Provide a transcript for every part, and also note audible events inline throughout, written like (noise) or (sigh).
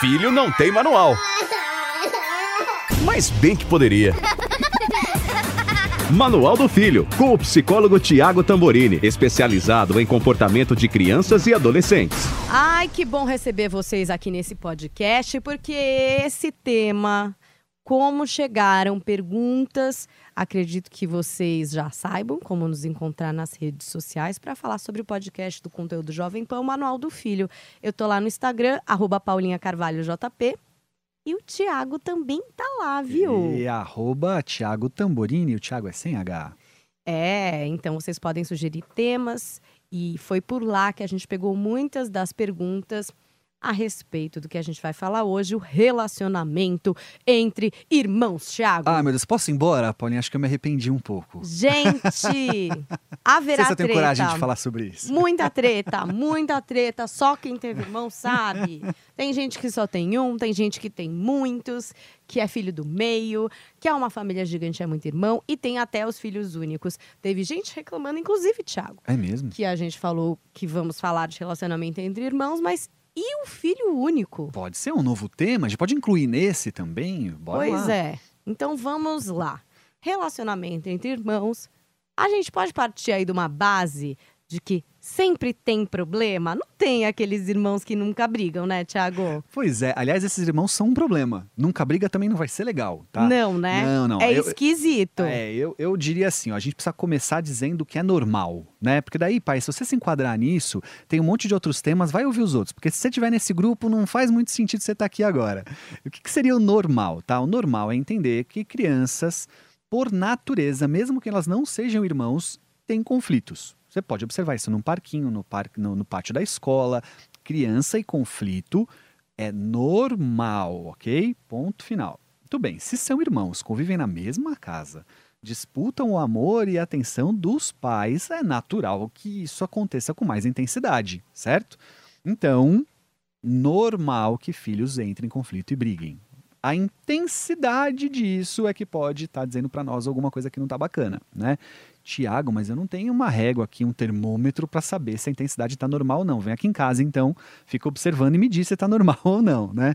Filho não tem manual. Mas bem que poderia. Manual do Filho, com o psicólogo Tiago Tamborini, especializado em comportamento de crianças e adolescentes. Ai, que bom receber vocês aqui nesse podcast, porque esse tema, como chegaram perguntas, acredito que vocês já saibam como nos encontrar nas redes sociais para falar sobre o podcast do conteúdo Jovem Pan, o Manual do Filho. Eu tô lá no Instagram, arroba Paulinha Carvalho JP, e o Thiago também tá lá, viu? E arroba Thiago Tamborini, o Thiago é sem H. É, então vocês podem sugerir temas e foi por lá que a gente pegou muitas das perguntas a respeito do que a gente vai falar hoje, o relacionamento entre irmãos, Thiago. Ah, meu Deus, posso ir embora, Paulinha? Acho que eu me arrependi um pouco. Gente, (laughs) haverá se eu treta. coragem de falar sobre isso. Muita (laughs) treta, muita treta. Só quem teve irmão sabe. Tem gente que só tem um, tem gente que tem muitos, que é filho do meio, que é uma família gigante, é muito irmão, e tem até os filhos únicos. Teve gente reclamando, inclusive, Thiago, É mesmo? que a gente falou que vamos falar de relacionamento entre irmãos, mas e o filho único? Pode ser um novo tema, a gente pode incluir nesse também. Bora pois lá. é. Então vamos lá. Relacionamento entre irmãos. A gente pode partir aí de uma base de que sempre tem problema? Não tem aqueles irmãos que nunca brigam, né, Thiago? Pois é, aliás, esses irmãos são um problema. Nunca briga também não vai ser legal, tá? Não, né? Não, não. É eu, esquisito. É, eu, eu diria assim, ó, a gente precisa começar dizendo que é normal, né? Porque daí, pai, se você se enquadrar nisso, tem um monte de outros temas, vai ouvir os outros. Porque se você estiver nesse grupo, não faz muito sentido você estar aqui agora. O que, que seria o normal, tá? O normal é entender que crianças, por natureza, mesmo que elas não sejam irmãos, têm conflitos. Você pode observar isso num parquinho, no, parque, no, no pátio da escola. Criança e conflito é normal, ok? Ponto final. Muito bem, se são irmãos, convivem na mesma casa, disputam o amor e a atenção dos pais, é natural que isso aconteça com mais intensidade, certo? Então, normal que filhos entrem em conflito e briguem. A intensidade disso é que pode estar dizendo para nós alguma coisa que não está bacana, né? Tiago, mas eu não tenho uma régua aqui, um termômetro para saber se a intensidade está normal ou não. Vem aqui em casa, então, fica observando e me diz se está (laughs) normal ou não, né?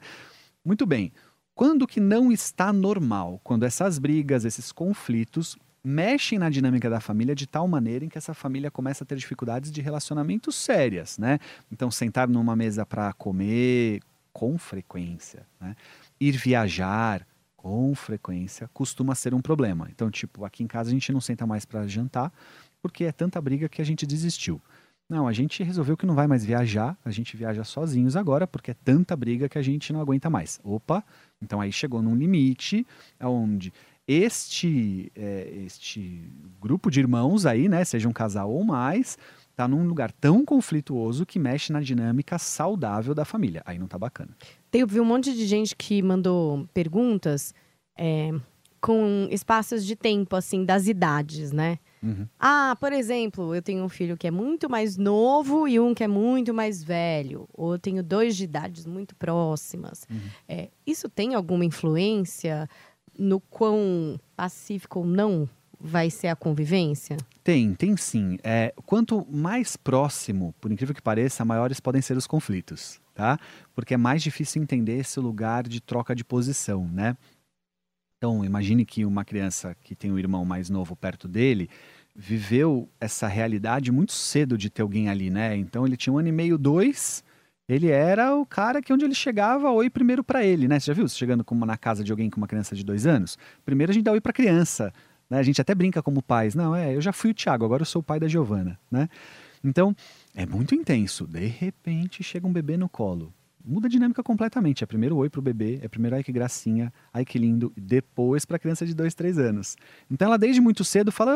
Muito bem. Quando que não está normal? Quando essas brigas, esses conflitos mexem na dinâmica da família de tal maneira em que essa família começa a ter dificuldades de relacionamento sérias, né? Então, sentar numa mesa para comer com frequência, né? Ir viajar com frequência costuma ser um problema. Então, tipo, aqui em casa a gente não senta mais para jantar porque é tanta briga que a gente desistiu. Não, a gente resolveu que não vai mais viajar, a gente viaja sozinhos agora porque é tanta briga que a gente não aguenta mais. Opa, então aí chegou num limite onde este, é, este grupo de irmãos aí, né, seja um casal ou mais, tá num lugar tão conflituoso que mexe na dinâmica saudável da família. Aí não tá bacana. Tem vi um monte de gente que mandou perguntas é, com espaços de tempo, assim, das idades, né? Uhum. Ah, por exemplo, eu tenho um filho que é muito mais novo e um que é muito mais velho. Ou eu tenho dois de idades muito próximas. Uhum. É, isso tem alguma influência no quão pacífico ou não vai ser a convivência? Tem, tem sim. É, quanto mais próximo, por incrível que pareça, maiores podem ser os conflitos, tá? Porque é mais difícil entender esse lugar de troca de posição, né? Então, imagine que uma criança que tem um irmão mais novo perto dele viveu essa realidade muito cedo de ter alguém ali, né? Então, ele tinha um ano e meio, dois, ele era o cara que onde ele chegava, oi primeiro para ele, né? Você já viu? Você chegando como na casa de alguém com uma criança de dois anos? Primeiro a gente dá oi para criança, né? A gente até brinca como pais. Não, é, eu já fui o Thiago, agora eu sou o pai da Giovana, né? Então, é muito intenso. De repente, chega um bebê no colo. Muda a dinâmica completamente. É primeiro oi pro bebê, é primeiro ai que gracinha, ai que lindo, e depois pra criança de dois, três anos. Então ela desde muito cedo fala,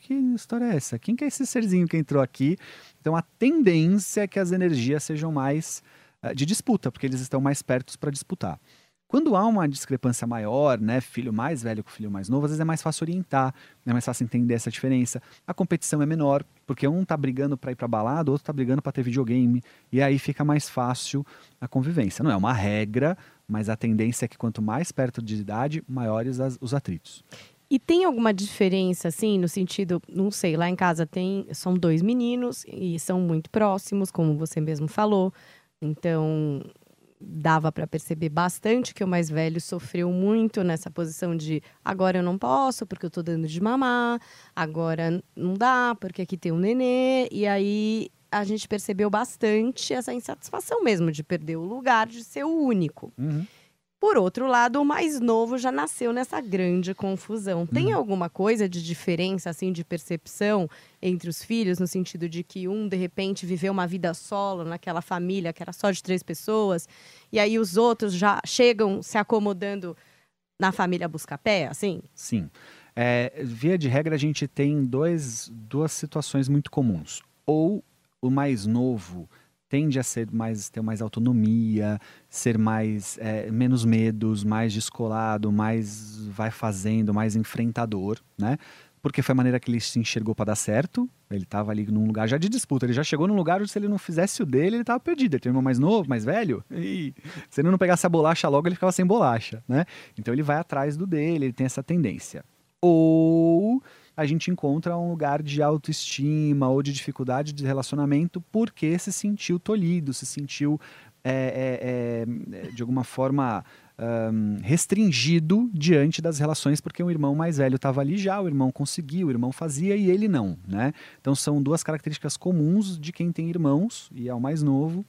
que história é essa? Quem que é esse serzinho que entrou aqui? Então a tendência é que as energias sejam mais uh, de disputa, porque eles estão mais perto para disputar. Quando há uma discrepância maior, né, filho mais velho com filho mais novo, às vezes é mais fácil orientar, é mais fácil entender essa diferença. A competição é menor, porque um tá brigando para ir para balada, o outro tá brigando para ter videogame, e aí fica mais fácil a convivência. Não é uma regra, mas a tendência é que quanto mais perto de idade, maiores as, os atritos. E tem alguma diferença, assim, no sentido, não sei, lá em casa tem, são dois meninos e são muito próximos, como você mesmo falou. Então, dava para perceber bastante que o mais velho sofreu muito nessa posição de agora eu não posso porque eu tô dando de mamar, agora não dá porque aqui tem um nenê, e aí a gente percebeu bastante essa insatisfação mesmo de perder o lugar de ser o único. Uhum. Por outro lado, o mais novo já nasceu nessa grande confusão. Tem Uhum. alguma coisa de diferença, assim, de percepção entre os filhos, no sentido de que um, de repente, viveu uma vida solo naquela família que era só de três pessoas, e aí os outros já chegam se acomodando na família Buscapé, assim? Sim. É, via de regra, a gente tem dois, duas situações muito comuns. Ou o mais novo tende a ser mais ter mais autonomia, ser mais é, menos medos, mais descolado, mais vai fazendo, mais enfrentador, né? Porque foi a maneira que ele se enxergou para dar certo. Ele estava ali num lugar já de disputa. Ele já chegou num lugar onde se ele não fizesse o dele, ele estava perdido. Ele tem um irmão mais novo, mais velho. E se ele não pegasse a bolacha logo, ele ficava sem bolacha, né? Então ele vai atrás do dele, ele tem essa tendência. Ou a gente encontra um lugar de autoestima ou de dificuldade de relacionamento porque se sentiu tolhido, se sentiu é, é, é, de alguma forma hum, restringido diante das relações porque o irmão mais velho estava ali já, o irmão conseguiu, o irmão fazia e ele não, né? Então são duas características comuns de quem tem irmãos e é o mais novo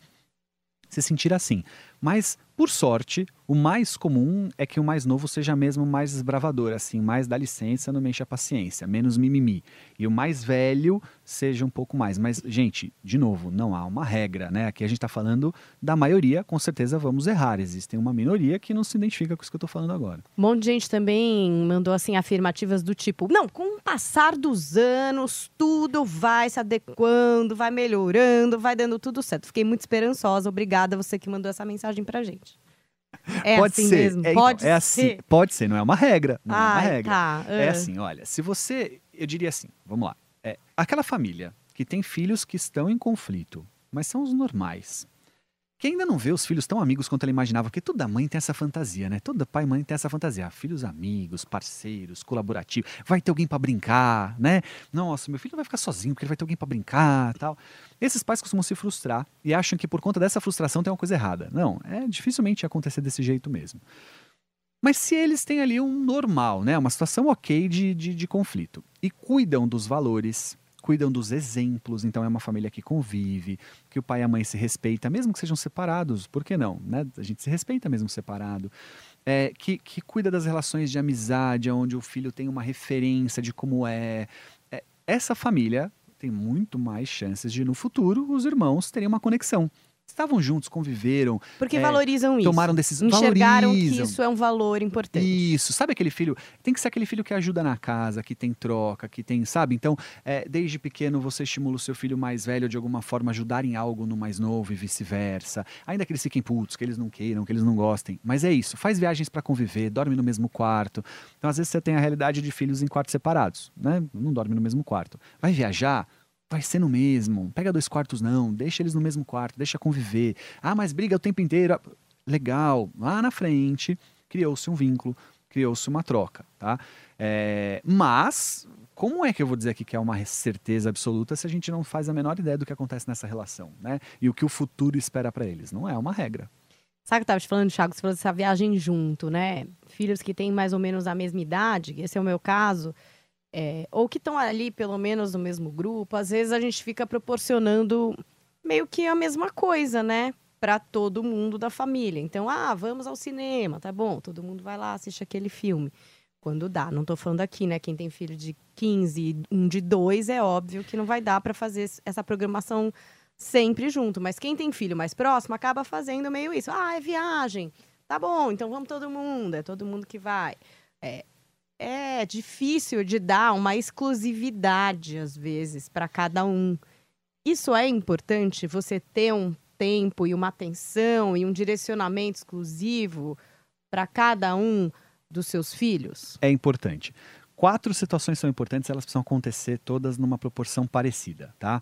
se sentir assim. Mas, por sorte, o mais comum é que o mais novo seja mesmo mais esbravador, assim, mais dá licença, não me enche a paciência, menos mimimi. E o mais velho seja um pouco mais. Mas, gente, de novo, não há uma regra, né? Aqui a gente está falando da maioria, com certeza vamos errar. Existe uma minoria que não se identifica com isso que eu estou falando agora. Um monte de gente também mandou assim afirmativas do tipo: não, com o passar dos anos, tudo vai se adequando, vai melhorando, vai dando tudo certo. Fiquei muito esperançosa. Obrigada você que mandou essa mensagem pra gente. É pode assim ser, mesmo? é, então, pode é assim, ser. pode ser, não é uma regra, não é uma regra. tá. É ah. assim, olha, se você, eu diria assim, vamos lá, é, aquela família que tem filhos que estão em conflito, mas são os normais, que ainda não vê os filhos tão amigos quanto ela imaginava, porque toda mãe tem essa fantasia, né? Toda pai e mãe tem essa fantasia, ah, filhos amigos, parceiros, colaborativos, vai ter alguém para brincar, né? Nossa, meu filho não vai ficar sozinho porque ele vai ter alguém para brincar, tal. Esses pais costumam se frustrar e acham que por conta dessa frustração tem uma coisa errada. Não, é dificilmente acontecer desse jeito mesmo. Mas se eles têm ali um normal, né? Uma situação ok de, de, de conflito e cuidam dos valores, cuidam dos exemplos, então é uma família que convive, que o pai e a mãe se respeitam, mesmo que sejam separados, por que não? Né? A gente se respeita mesmo separado. É, que, que cuida das relações de amizade, onde o filho tem uma referência de como é. é essa família tem muito mais chances de, no futuro, os irmãos terem uma conexão. Estavam juntos, conviveram, Porque é, valorizam isso. tomaram decisões. Enxergaram que valorizam. isso é um valor importante. Isso, sabe aquele filho? Tem que ser aquele filho que ajuda na casa, que tem troca, que tem, sabe? Então, é, desde pequeno você estimula o seu filho mais velho de alguma forma ajudar em algo no mais novo e vice-versa. Ainda que eles fiquem putos, que eles não queiram, que eles não gostem. Mas é isso, faz viagens para conviver, dorme no mesmo quarto. Então, às vezes você tem a realidade de filhos em quartos separados, né? Não dorme no mesmo quarto. Vai viajar, vai ser no mesmo. Pega dois quartos não, deixa eles no mesmo quarto, deixa conviver. Ah, mas briga o tempo inteiro. Legal. Lá na frente criou-se um vínculo, criou-se uma troca, tá? É, mas como é que eu vou dizer aqui que é uma certeza absoluta se a gente não faz a menor ideia do que acontece nessa relação, né? E o que o futuro espera para eles? Não é uma regra. Sabe o que eu tava te falando, Thiago? Você falou dessa viagem junto, né? Filhos que têm mais ou menos a mesma idade, esse é o meu caso, é, ou que estão ali pelo menos no mesmo grupo, às vezes a gente fica proporcionando meio que a mesma coisa, né? Pra todo mundo da família. Então, ah, vamos ao cinema, tá bom? Todo mundo vai lá, assiste aquele filme. Quando dá. Não tô falando aqui, né? Quem tem filho de 15 e um de 2, é óbvio que não vai dar pra fazer essa programação sempre junto. Mas quem tem filho mais próximo acaba fazendo meio isso. Ah, é viagem. Tá bom, então vamos todo mundo. É todo mundo que vai. É, é difícil de dar uma exclusividade, às vezes, para cada um. Isso é importante, você ter um tempo e uma atenção e um direcionamento exclusivo para cada um dos seus filhos? É importante. Quatro situações são importantes, elas precisam acontecer todas numa proporção parecida, tá?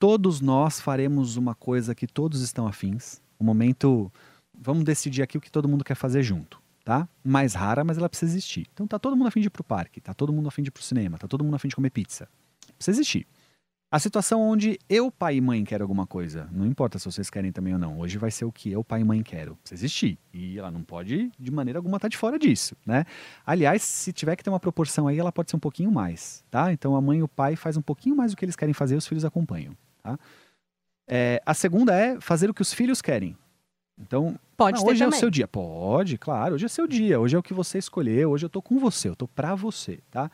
Todos nós faremos uma coisa que todos estão afins. O momento, vamos decidir aqui o que todo mundo quer fazer junto, tá? Mais rara, mas ela precisa existir. Então tá todo mundo afim de ir pro parque, tá todo mundo afim de ir pro cinema, tá todo mundo afim de comer pizza. Precisa existir. A situação onde eu, pai e mãe, quero alguma coisa. Não importa se vocês querem também ou não. Hoje vai ser o que eu, pai e mãe, quero. Precisa existir. E ela não pode, de maneira alguma, estar tá de fora disso, né? Aliás, se tiver que ter uma proporção aí, ela pode ser um pouquinho mais, tá? Então a mãe e o pai faz um pouquinho mais do que eles querem fazer os filhos acompanham, tá? É, a segunda é fazer o que os filhos querem. Então, pode não, hoje é o seu dia. Pode, claro. Hoje é seu dia. Hoje é o que você escolheu. Hoje eu tô com você. Eu tô pra você, tá?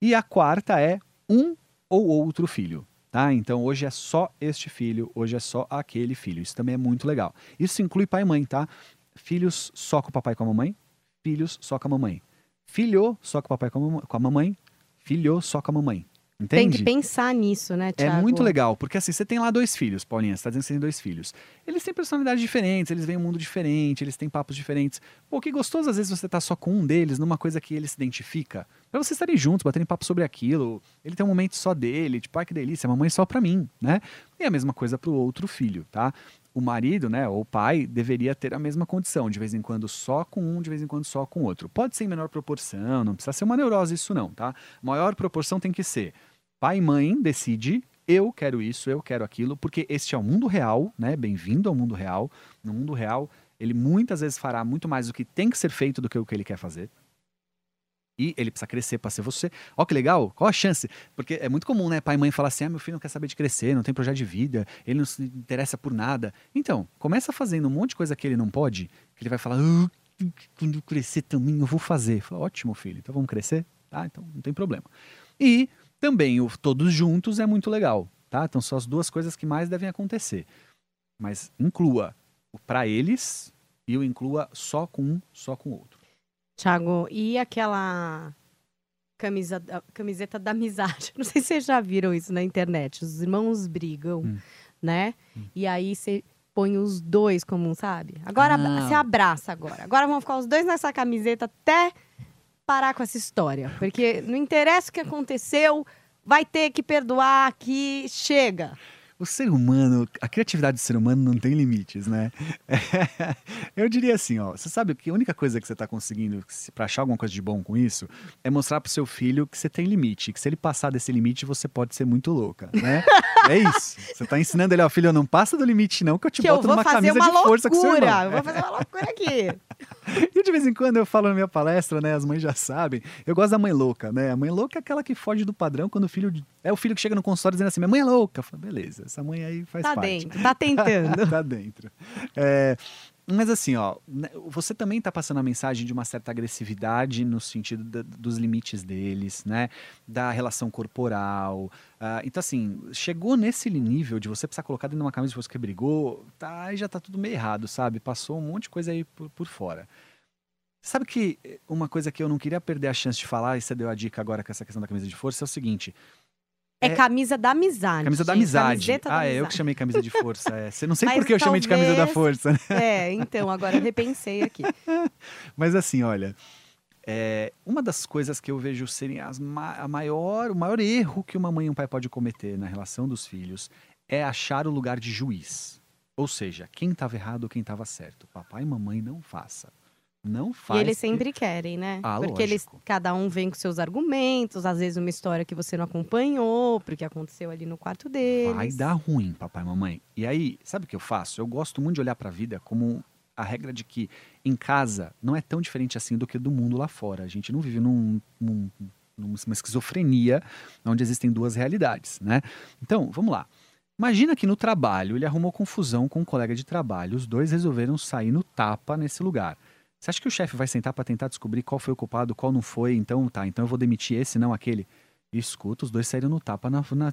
E a quarta é um ou outro filho. Tá? Então hoje é só este filho, hoje é só aquele filho. Isso também é muito legal. Isso inclui pai e mãe, tá? Filhos só com o papai e com a mamãe, filhos só com a mamãe. Filho só com o papai e com a mamãe, filho só com a mamãe. Entende? Tem que pensar nisso, né, Thiago? É muito legal, porque assim, você tem lá dois filhos, Paulinha, você tá dizendo que você tem dois filhos. Eles têm personalidades diferentes, eles veem um mundo diferente, eles têm papos diferentes. Pô, que gostoso às vezes você tá só com um deles, numa coisa que ele se identifica. Pra vocês estarem juntos, baterem papo sobre aquilo. Ele tem um momento só dele, tipo, ai que delícia, mamãe só pra mim, né? E a mesma coisa pro outro filho, tá? O marido, né, ou o pai, deveria ter a mesma condição, de vez em quando só com um, de vez em quando só com outro. Pode ser em menor proporção, não precisa ser uma neurose isso não, tá? Maior proporção tem que ser pai e mãe decide eu quero isso, eu quero aquilo, porque este é o mundo real, né? Bem-vindo ao mundo real. No mundo real, ele muitas vezes fará muito mais do que tem que ser feito do que o que ele quer fazer. E ele precisa crescer para ser você. Ó, que legal, qual a chance? Porque é muito comum, né? Pai e mãe falar assim: ah, meu filho não quer saber de crescer, não tem projeto de vida, ele não se interessa por nada. Então, começa fazendo um monte de coisa que ele não pode, que ele vai falar: ah, quando eu crescer também eu vou fazer. Fala, Ótimo, filho, então vamos crescer? Tá? Então não tem problema. E também o todos juntos é muito legal, tá? Então são as duas coisas que mais devem acontecer. Mas inclua o para eles e o inclua só com um, só com o outro. Tiago, e aquela camisa, camiseta da amizade? (laughs) Não sei se vocês já viram isso na internet. Os irmãos brigam, hum. né? Hum. E aí você põe os dois como um, sabe? Agora ah. se abraça agora. Agora vão ficar os dois nessa camiseta até parar com essa história. Porque não interessa o que aconteceu, vai ter que perdoar que chega. O ser humano, a criatividade do ser humano não tem limites, né? (laughs) eu diria assim, ó, você sabe que a única coisa que você está conseguindo para achar alguma coisa de bom com isso é mostrar pro seu filho que você tem limite, que se ele passar desse limite você pode ser muito louca, né? (laughs) é isso. Você está ensinando ele, ó, filho, não passa do limite não, que eu te que boto eu numa camisa de loucura, força com seu irmão. Eu vou fazer uma loucura aqui. (laughs) e de vez em quando eu falo na minha palestra, né, as mães já sabem, eu gosto da mãe louca, né? A mãe louca é aquela que foge do padrão quando o filho é o filho que chega no consultório dizendo assim: minha mãe é louca. Eu falo, beleza, essa mãe aí faz tá parte. Dentro, tá tentando. (laughs) tá dentro. É, mas assim, ó, né, você também tá passando a mensagem de uma certa agressividade no sentido da, dos limites deles, né? Da relação corporal. Uh, então, assim, chegou nesse nível de você precisar colocar dentro de uma camisa de você que brigou, tá, aí já tá tudo meio errado, sabe? Passou um monte de coisa aí por, por fora. Sabe que uma coisa que eu não queria perder a chance de falar, e você deu a dica agora com essa questão da camisa de força, é o seguinte: é, é, camisa da amizade. Camisa da amizade. ah, da é eu que chamei camisa de força. É. Você não sei por que eu chamei de camisa da força. Né? É, então, agora eu repensei aqui. (laughs) Mas assim, olha, é, uma das coisas que eu vejo serem as ma a maior, o maior erro que uma mãe e um pai pode cometer na relação dos filhos é achar o lugar de juiz. Ou seja, quem estava errado ou quem estava certo. Papai e mamãe não faça. Não faz. E eles sempre que... querem, né? Ah, porque lógico. eles, cada um vem com seus argumentos, às vezes uma história que você não acompanhou, porque aconteceu ali no quarto deles. Vai dar ruim, papai e mamãe. E aí, sabe o que eu faço? Eu gosto muito de olhar para a vida como a regra de que em casa não é tão diferente assim do que do mundo lá fora. A gente não vive num, num, numa esquizofrenia onde existem duas realidades, né? Então, vamos lá. Imagina que no trabalho ele arrumou confusão com um colega de trabalho, os dois resolveram sair no tapa nesse lugar. Você acha que o chefe vai sentar para tentar descobrir qual foi o culpado, qual não foi? Então, tá, então eu vou demitir esse, não aquele. Escuta, os dois saíram no tapa, na, na,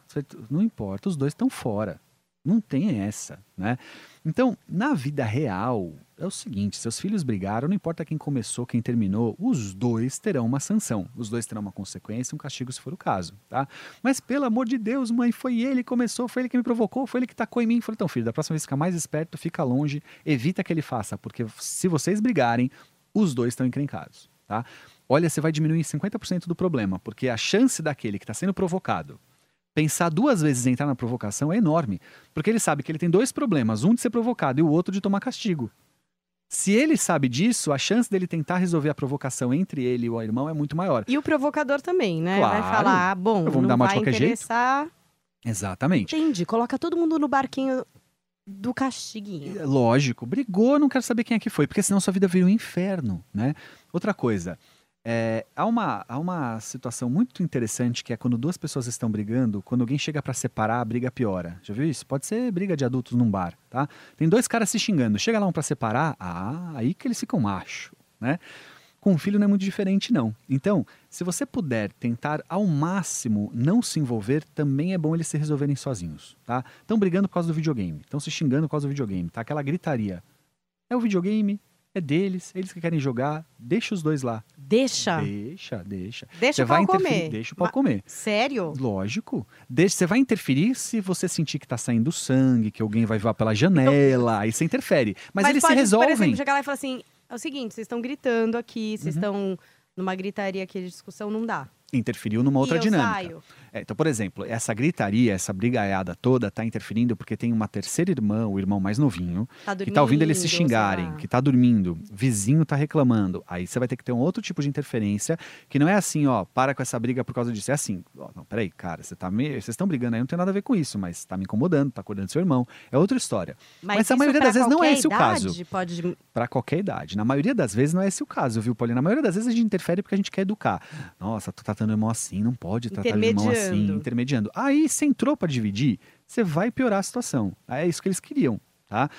não importa, os dois estão fora. Não tem essa, né? Então, na vida real, é o seguinte: seus filhos brigaram, não importa quem começou, quem terminou, os dois terão uma sanção. Os dois terão uma consequência, um castigo se for o caso, tá? Mas pelo amor de Deus, mãe, foi ele que começou, foi ele que me provocou, foi ele que tacou em mim. Falei, então, filho, da próxima vez fica mais esperto, fica longe, evita que ele faça, porque se vocês brigarem, os dois estão encrencados, tá? Olha, você vai diminuir 50% do problema, porque a chance daquele que está sendo provocado pensar duas vezes em entrar na provocação é enorme. Porque ele sabe que ele tem dois problemas: um de ser provocado e o outro de tomar castigo. Se ele sabe disso, a chance dele tentar resolver a provocação entre ele e o irmão é muito maior. E o provocador também, né? Claro. Vai falar, ah, bom, não vai interessar. Jeito. Exatamente. Entendi. Coloca todo mundo no barquinho do castiguinho. Lógico, brigou, não quero saber quem é que foi, porque senão sua vida vira um inferno, né? Outra coisa, é, há, uma, há uma situação muito interessante que é quando duas pessoas estão brigando, quando alguém chega pra separar, a briga piora. Já viu isso? Pode ser briga de adultos num bar, tá? Tem dois caras se xingando, chega lá um pra separar, ah, aí que eles ficam macho, né? Com um filho não é muito diferente, não. Então, se você puder tentar ao máximo não se envolver, também é bom eles se resolverem sozinhos, tá? Estão brigando por causa do videogame, estão se xingando por causa do videogame, tá? Aquela gritaria. É o videogame, é deles, eles que querem jogar, deixa os dois lá. Deixa. Deixa, deixa. Deixa Você o vai comer. deixa o pau Ma- comer. Sério? Lógico. Deixa, você vai interferir se você sentir que tá saindo sangue, que alguém vai voar pela janela, aí você interfere. Mas, eles pode, se resolvem. Por exemplo, chegar lá e falar assim: é o seguinte, vocês estão gritando aqui, vocês Uhum. estão numa gritaria aqui de discussão, não dá. Interferiu numa outra dinâmica. É, então, por exemplo, essa gritaria, essa brigaiada toda tá interferindo porque tem uma terceira irmã, o irmão mais novinho, Tá que tá ouvindo eles se xingarem, que tá dormindo, vizinho tá reclamando. Aí você vai ter que ter um outro tipo de interferência, que não é assim, ó, para com essa briga por causa disso. É assim, ó, não, peraí, cara, você tá me... vocês estão brigando aí, não tem nada a ver com isso, mas tá me incomodando, tá acordando seu irmão. É outra história. Mas, Mas a maioria das vezes não é esse o caso. idade Pode... Pra qualquer idade. Na maioria das vezes não é esse o caso, viu, Paulinho? Na maioria das vezes a gente interfere porque a gente quer educar. Nossa, tu tá tratando o irmão assim, não pode tratar o irmão assim, Intermediando. Aí, se entrou pra dividir, você vai piorar a situação. É isso que eles queriam, tá?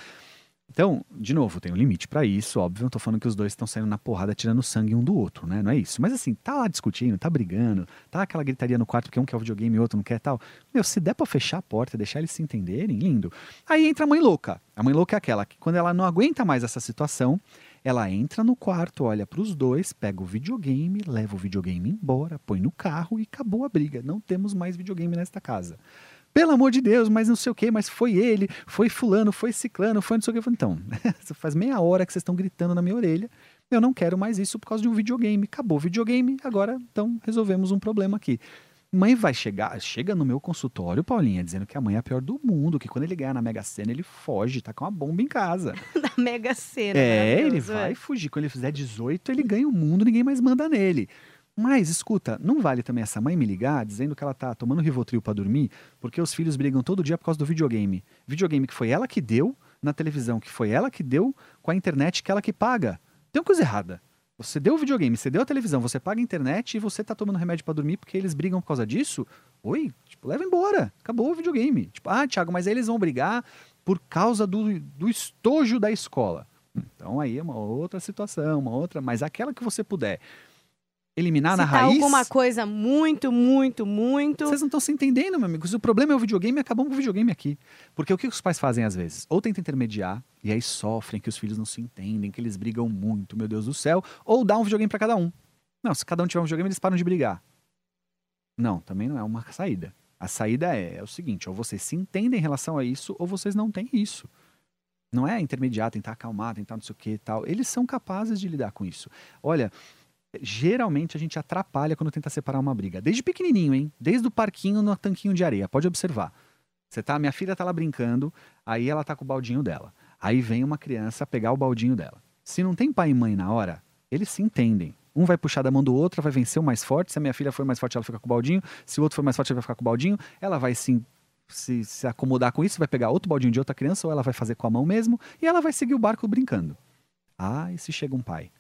Então, de novo, tem um limite pra isso, óbvio. Não tô falando que os dois estão saindo na porrada, tirando sangue um do outro, né? Não é isso. Mas assim, tá lá discutindo, tá brigando, tá aquela gritaria no quarto porque um quer o videogame e outro não quer tal. Meu, se der pra fechar a porta deixar eles se entenderem, lindo. Aí entra a mãe louca. A mãe louca é aquela que, quando ela não aguenta mais essa situação, ela entra no quarto, olha pros dois, pega o videogame, leva o videogame embora, põe no carro e acabou a briga. Não temos mais videogame nesta casa. Pelo amor de Deus, mas não sei o que, mas foi ele, foi fulano, foi ciclano, foi não sei o que. Então, (laughs) faz meia hora que vocês estão gritando na minha orelha. Eu não quero mais isso por causa de um videogame. Acabou o videogame, agora então resolvemos um problema aqui. Mãe vai chegar, chega no meu consultório, Paulinha, dizendo que a mãe é a pior do mundo, que quando ele ganhar na Mega Sena, ele foge, tá com uma bomba em casa. (laughs) da Mega Sena. É, ele maravilhoso, vai é. fugir. Quando ele fizer 18, ele ganha o mundo, ninguém mais manda nele. Mas, escuta, não vale também essa mãe me ligar dizendo que ela tá tomando Rivotril pra dormir, porque os filhos brigam todo dia por causa do videogame. Videogame que foi ela que deu, na televisão que foi ela que deu, com a internet que ela que paga. Tem uma coisa errada. Você deu o videogame, você deu a televisão, você paga a internet e você tá tomando remédio pra dormir porque eles brigam por causa disso? Oi, tipo, leva embora. Acabou o videogame. Tipo, ah, Thiago, mas aí eles vão brigar por causa do, do estojo da escola. Então aí é uma outra situação, uma outra, mas aquela que você puder eliminar Se na tá raiz. alguma coisa muito, muito, muito. Vocês não estão se entendendo, meu amigo. Se o problema é o videogame, acabamos com o videogame aqui. Porque o que os pais fazem às vezes? Ou tentam intermediar, e aí sofrem que os filhos não se entendem, que eles brigam muito, meu Deus do céu, ou dá um videogame pra cada um. Não, se cada um tiver um videogame, eles param de brigar. Não, também não é uma saída. A saída é, é o seguinte: ou vocês se entendem em relação a isso, ou vocês não têm isso. Não é intermediar, tentar acalmar, tentar não sei o que e tal. Eles são capazes de lidar com isso. Olha, geralmente a gente atrapalha quando tenta separar uma briga. Desde pequenininho, hein? Desde o parquinho no tanquinho de areia. Pode observar. Você tá, minha filha tá lá brincando, aí ela tá com o baldinho dela. Aí vem uma criança pegar o baldinho dela. Se não tem pai e mãe na hora, eles se entendem. Um vai puxar da mão do outro, vai vencer o mais forte. Se a minha filha for mais forte, ela fica com o baldinho. Se o outro for mais forte, ele vai ficar com o baldinho. Ela vai se, se, se acomodar com isso, vai pegar outro baldinho de outra criança, ou ela vai fazer com a mão mesmo, e ela vai seguir o barco brincando. Ah, e se chega um pai?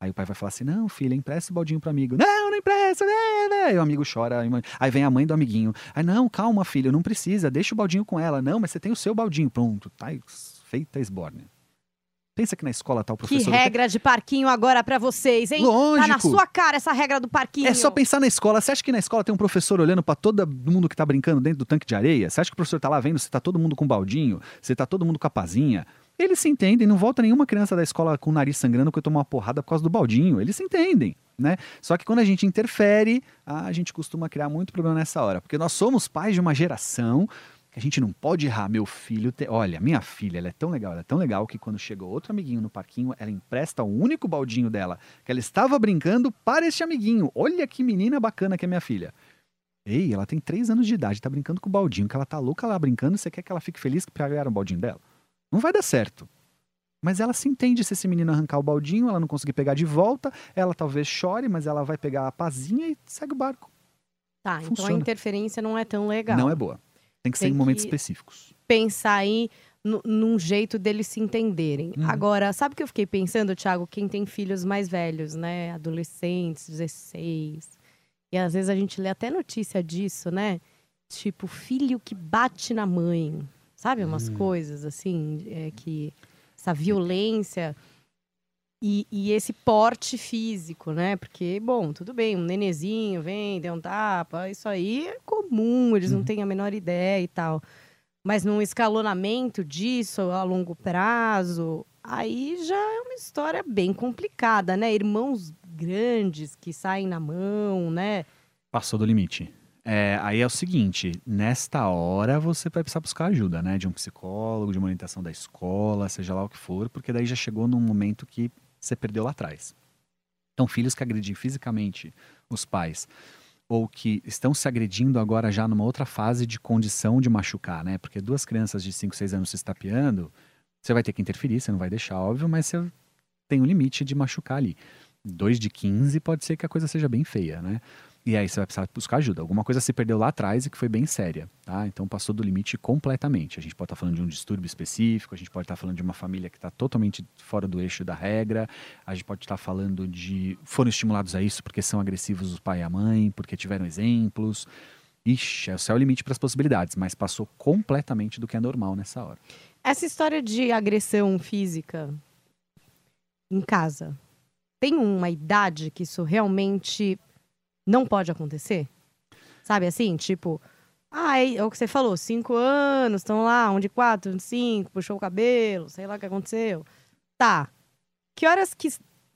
Aí o pai vai falar assim: Não, filha, empresta o baldinho pro amigo. Não, não empresta, né, né? Aí o amigo chora. aí vem a mãe do amiguinho. Aí, não, calma, filho, não precisa, deixa o baldinho com ela. Não, mas você tem o seu baldinho. Pronto, tá feita a esbórnia. Pensa que na escola tá o Que professor. regra de parquinho agora pra vocês, hein? Lógico. Tá na sua cara essa regra do parquinho. É só pensar na escola. Você acha que na escola tem um professor olhando pra todo mundo que tá brincando dentro do tanque de areia? Você acha que o professor tá lá vendo se tá todo mundo com baldinho, se tá todo mundo com a pazinha? Eles se entendem, não volta nenhuma criança da escola com o nariz sangrando porque tomou uma porrada por causa do baldinho. Eles se entendem, né? Só que quando a gente interfere, a gente costuma criar muito problema nessa hora. Porque nós somos pais de uma geração que a gente não pode errar. Meu filho, te- olha, minha filha, ela é tão legal, ela é tão legal que quando chegou outro amiguinho no parquinho, ela empresta o único baldinho dela que ela estava brincando para este amiguinho. Olha que menina bacana que é minha filha. Ei, ela tem três anos de idade, tá brincando com o baldinho, que ela tá louca lá brincando, você quer que ela fique feliz que pegaram o baldinho dela? Não vai dar certo. Mas ela se entende se esse menino arrancar o baldinho, ela não conseguir pegar de volta, ela talvez chore, mas ela vai pegar a pazinha e segue o barco. Tá, então a Funciona. interferência não é tão legal. Não é boa. Tem que ser Tem em momentos que- específicos. pensar aí nu- num jeito deles se entenderem. Uhum. Agora, sabe o que eu fiquei pensando, Thiago? Quem tem filhos mais velhos, né? Adolescentes, 16. E às vezes a gente lê até notícia disso, né? Tipo, filho que bate na mãe. Sabe? Umas Hum. coisas assim, é, que essa violência. E, e esse porte físico, né? Porque, bom, tudo bem, um nenezinho vem, deu um tapa, isso aí é comum, eles não Uhum. têm a menor ideia e tal. Mas num escalonamento disso a longo prazo, aí já é uma história bem complicada, né? Irmãos grandes que saem na mão, né? Passou do limite. É, aí é o seguinte, nesta hora você vai precisar buscar ajuda, né? De um psicólogo, de uma orientação da escola, seja lá o que for, porque daí já chegou num momento que você perdeu lá atrás. Então, filhos que agredem fisicamente os pais, ou que estão se agredindo agora já numa outra fase de condição de machucar, né? Porque duas crianças de 5, 6 anos se estapeando, você vai ter que interferir, você não vai deixar, óbvio, mas você tem um limite de machucar ali. Dois de 15 pode ser que a coisa seja bem feia, né? E aí você vai precisar buscar ajuda. Alguma coisa se perdeu lá atrás e que foi bem séria, tá? Então passou do limite completamente. A gente pode estar falando de um distúrbio específico, a gente pode estar falando de uma família que está totalmente fora do eixo da regra, a gente pode estar falando de foram estimulados a isso porque são agressivos o pai e a mãe, porque tiveram exemplos. Ixi, é o céu é limite para as possibilidades, mas passou completamente do que é normal nessa hora. Essa história de agressão física em casa, tem uma idade que isso realmente não pode acontecer? Sabe assim, tipo, é, é o que você falou, cinco anos, estão lá, um de quatro, um de cinco, puxou o cabelo, sei lá o que aconteceu. Tá. Que horas que,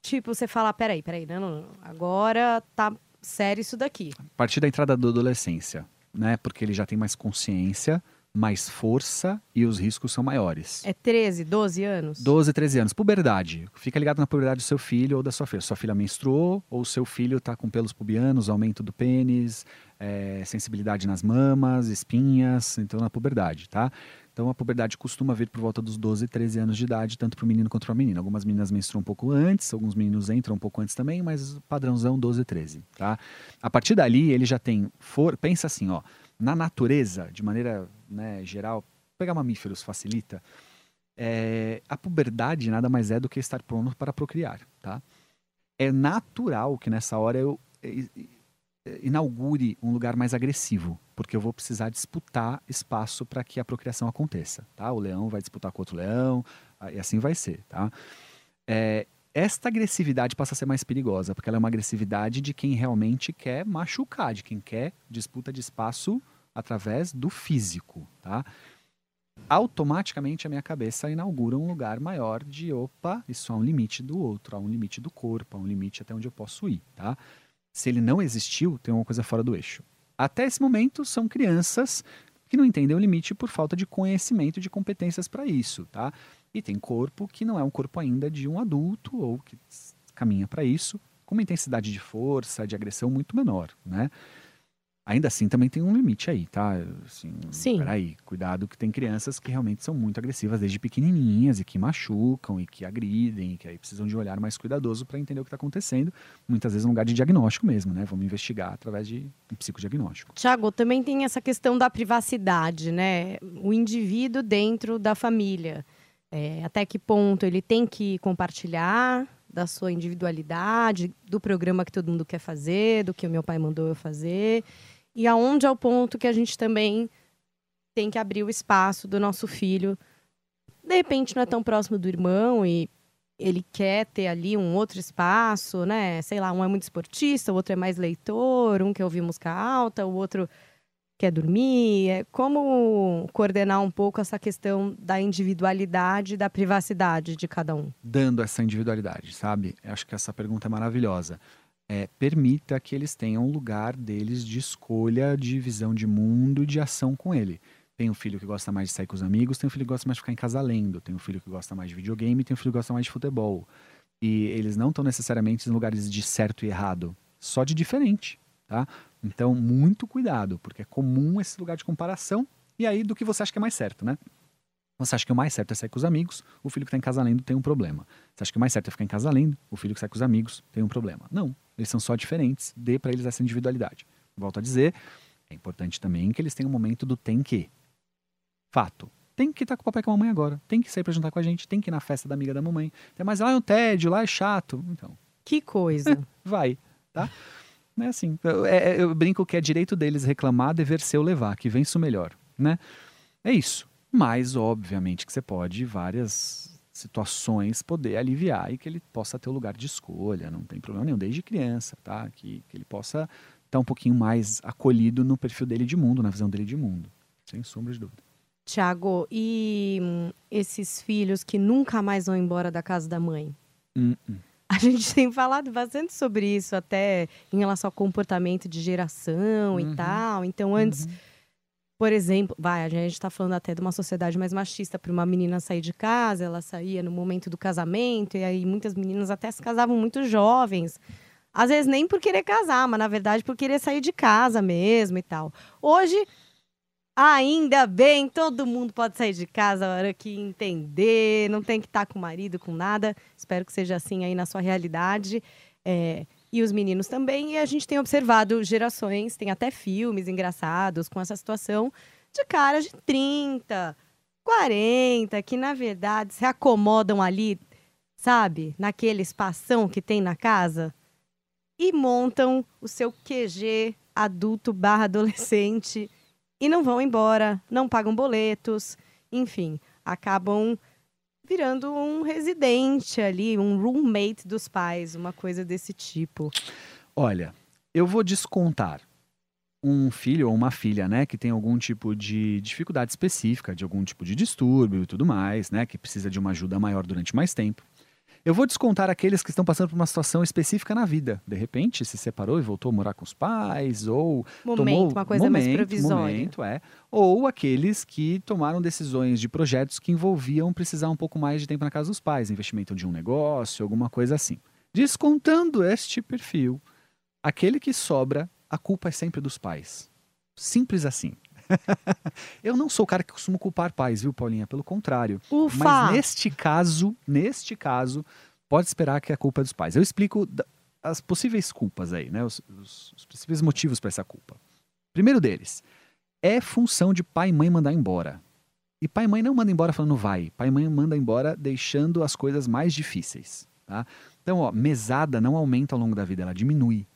tipo, você fala, peraí, peraí, não, não, não, agora tá sério isso daqui. A partir da entrada da adolescência, né? Porque ele já tem mais consciência, mais força e os riscos são maiores. É 13, 12 anos? 12, 13 anos. Puberdade. Fica ligado na puberdade do seu filho ou da sua filha. Sua filha menstruou ou seu filho está com pelos pubianos, aumento do pênis, é, sensibilidade nas mamas, espinhas. Então, na puberdade, tá? Então, a puberdade costuma vir por volta dos 12, 13 anos de idade, tanto para o menino quanto para a menina. Algumas meninas menstruam um pouco antes, alguns meninos entram um pouco antes também, mas padrãozão 12, 13, tá? A partir dali, ele já tem... For... Pensa assim, ó. Na natureza, de maneira né, geral, pegar mamíferos facilita, é, a puberdade nada mais é do que estar pronto para procriar, tá? É natural que nessa hora eu eh, eh, inaugure um lugar mais agressivo, porque eu vou precisar disputar espaço para que a procriação aconteça, tá? O leão vai disputar com outro leão, e assim vai ser, tá? É, esta agressividade passa a ser mais perigosa, porque ela é uma agressividade de quem realmente quer machucar, de quem quer disputa de espaço através do físico, tá? automaticamente a minha cabeça inaugura um lugar maior de opa, isso há um limite do outro, há um limite do corpo, há um limite até onde eu posso ir, tá? Se ele não existiu, tem uma coisa fora do eixo. Até esse momento são crianças que não entendem o limite por falta de conhecimento de competências para isso, tá? E tem corpo que não é um corpo ainda de um adulto ou que caminha para isso, com uma intensidade de força, de agressão muito menor, né? Ainda assim, também tem um limite aí, tá? Assim, Sim. Peraí, cuidado que tem crianças que realmente são muito agressivas desde pequenininhas e que machucam e que agridem, e que aí precisam de um olhar mais cuidadoso para entender o que está acontecendo. Muitas vezes no lugar de diagnóstico mesmo, né? Vamos investigar através de um psicodiagnóstico. Tiago, também tem essa questão da privacidade, né? O indivíduo dentro da família. É, até que ponto ele tem que compartilhar da sua individualidade, do programa que todo mundo quer fazer, do que o meu pai mandou eu fazer. E aonde é o ponto que a gente também tem que abrir o espaço do nosso filho. De repente não é tão próximo do irmão e ele quer ter ali um outro espaço, né? Sei lá, um é muito esportista, o outro é mais leitor, um quer ouvir música alta, o outro quer dormir. É como coordenar um pouco essa questão da individualidade da privacidade de cada um? Dando essa individualidade, sabe? Eu acho que essa pergunta é maravilhosa. É, permita que eles tenham um lugar deles de escolha, de visão de mundo, de ação com ele. Tem um filho que gosta mais de sair com os amigos, tem um filho que gosta mais de ficar em casa lendo, tem um filho que gosta mais de videogame, tem um filho que gosta mais de futebol. E eles não estão necessariamente em lugares de certo e errado, só de diferente, tá? Então, muito cuidado, porque é comum esse lugar de comparação e aí do que você acha que é mais certo, né? Você acha que o mais certo é sair com os amigos, o filho que está em casa lendo tem um problema. Você acha que o mais certo é ficar em casa lendo, o filho que sai com os amigos tem um problema. Não, eles são só diferentes, dê para eles essa individualidade. Volto a dizer, É importante também que eles tenham um momento do tem que. Fato. Tem que estar com o papai e com a mamãe agora. Tem que sair pra jantar com a gente. Tem que ir na festa da amiga da mamãe. Mas lá é um tédio, lá é chato. Então, Que coisa. (laughs) vai, tá? Não é assim. Eu, é- eu brinco que é direito deles reclamar, dever seu levar, que vença o melhor, né? É isso. Mas, obviamente, que você pode, várias situações, poder aliviar e que ele possa ter o lugar de escolha, não tem problema nenhum, desde criança, tá? Que, que ele possa estar um pouquinho mais acolhido no perfil dele de mundo, na visão dele de mundo. Sem sombra de dúvida. Tiago, e hum, esses filhos que nunca mais vão embora da casa da mãe? Hum, hum. A gente tem falado bastante sobre isso, até em relação ao comportamento de geração Uhum. e tal. Então, antes, por exemplo, vai, a gente está falando até de uma sociedade mais machista para uma menina sair de casa, ela saía no momento do casamento, e aí muitas meninas até se casavam muito jovens. Às vezes nem por querer casar, mas na verdade por querer sair de casa mesmo e tal. Hoje, ainda bem, todo mundo pode sair de casa a hora que entender, não tem que estar com o marido, com nada. Espero que seja assim aí na sua realidade. É, e os meninos também. E a gente tem observado gerações, tem até filmes engraçados com essa situação de caras de 30, 40, que na verdade se acomodam ali, sabe, naquele espação que tem na casa e montam o seu QG adulto barra adolescente e não vão embora, não pagam boletos, enfim, acabam virando um residente ali, um roommate dos pais, uma coisa desse tipo. Olha, eu vou descontar um filho ou uma filha, né, que tem algum tipo de dificuldade específica, de algum tipo de distúrbio e tudo mais, né, que precisa de uma ajuda maior durante mais tempo. Eu vou descontar aqueles que estão passando por uma situação específica na vida. De repente, se separou e voltou a morar com os pais, ou Momento, tomou uma coisa mais momento, provisória. momento, é. Ou aqueles que tomaram decisões de projetos que envolviam precisar um pouco mais de tempo na casa dos pais, investimento de um negócio, alguma coisa assim. Descontando este perfil, aquele que sobra, a culpa é sempre dos pais. Simples assim. (laughs) Eu não sou o cara que costuma culpar pais, viu, Paulinha? Pelo contrário. Ufa! Mas neste caso, neste caso, pode esperar que a culpa é dos pais. Eu explico as possíveis culpas aí, né? Os, os- os possíveis motivos para essa culpa. Primeiro deles, é função de pai e mãe mandar embora. E pai e mãe não manda embora falando vai. Pai e mãe manda embora deixando as coisas mais difíceis, tá? Então, ó, mesada não aumenta ao longo da vida, ela diminui.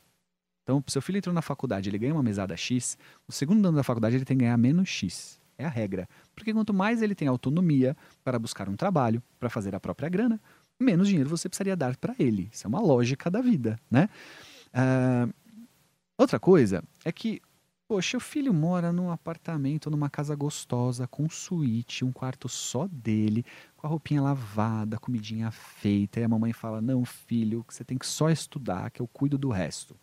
Então, se seu filho entrou na faculdade, ele ganha uma mesada X, o segundo ano da faculdade ele tem que ganhar menos X. É a regra. Porque quanto mais ele tem autonomia para buscar um trabalho, para fazer a própria grana, menos dinheiro você precisaria dar para ele. Isso é uma lógica da vida, né? Ah, outra coisa é que, poxa, o filho mora num apartamento, numa casa gostosa, com suíte, um quarto só dele, com a roupinha lavada, comidinha feita, e a mamãe fala: Não, filho, você tem que só estudar, que eu cuido do resto.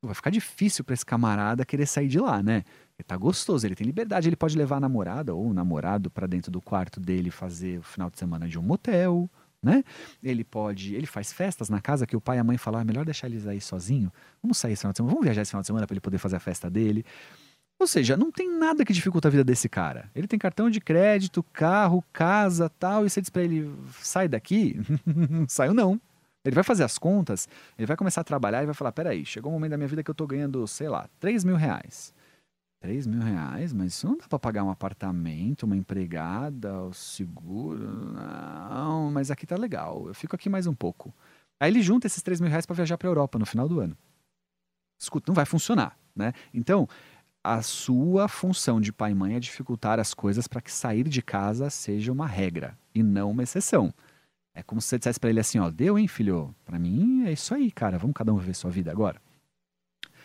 Vai ficar difícil para esse camarada querer sair de lá, né? Ele tá gostoso, ele tem liberdade, ele pode levar a namorada ou o namorado para dentro do quarto dele fazer o final de semana de um motel, né? Ele pode, ele faz festas na casa que o pai e a mãe falam, ah, melhor deixar eles aí sozinho. Vamos sair esse final de semana, vamos viajar esse final de semana para ele poder fazer a festa dele. Ou seja, não tem nada que dificulta a vida desse cara. Ele tem cartão de crédito, carro, casa, tal, e você diz para ele, sai daqui? (laughs) saiu não. Ele vai fazer as contas, ele vai começar a trabalhar e vai falar: peraí, chegou um momento da minha vida que eu tô ganhando, sei lá, 3 mil reais. 3 mil reais? Mas isso não dá pra pagar um apartamento, uma empregada, o seguro. Não, mas aqui tá legal. Eu fico aqui mais um pouco. Aí ele junta esses 3 mil reais pra viajar pra Europa no final do ano. Escuta, não vai funcionar, né? Então, a sua função de pai e mãe é dificultar as coisas para que sair de casa seja uma regra e não uma exceção. É como se você dissesse pra ele assim, ó, deu, hein, filho? Pra mim é isso aí, cara. Vamos cada um viver sua vida agora.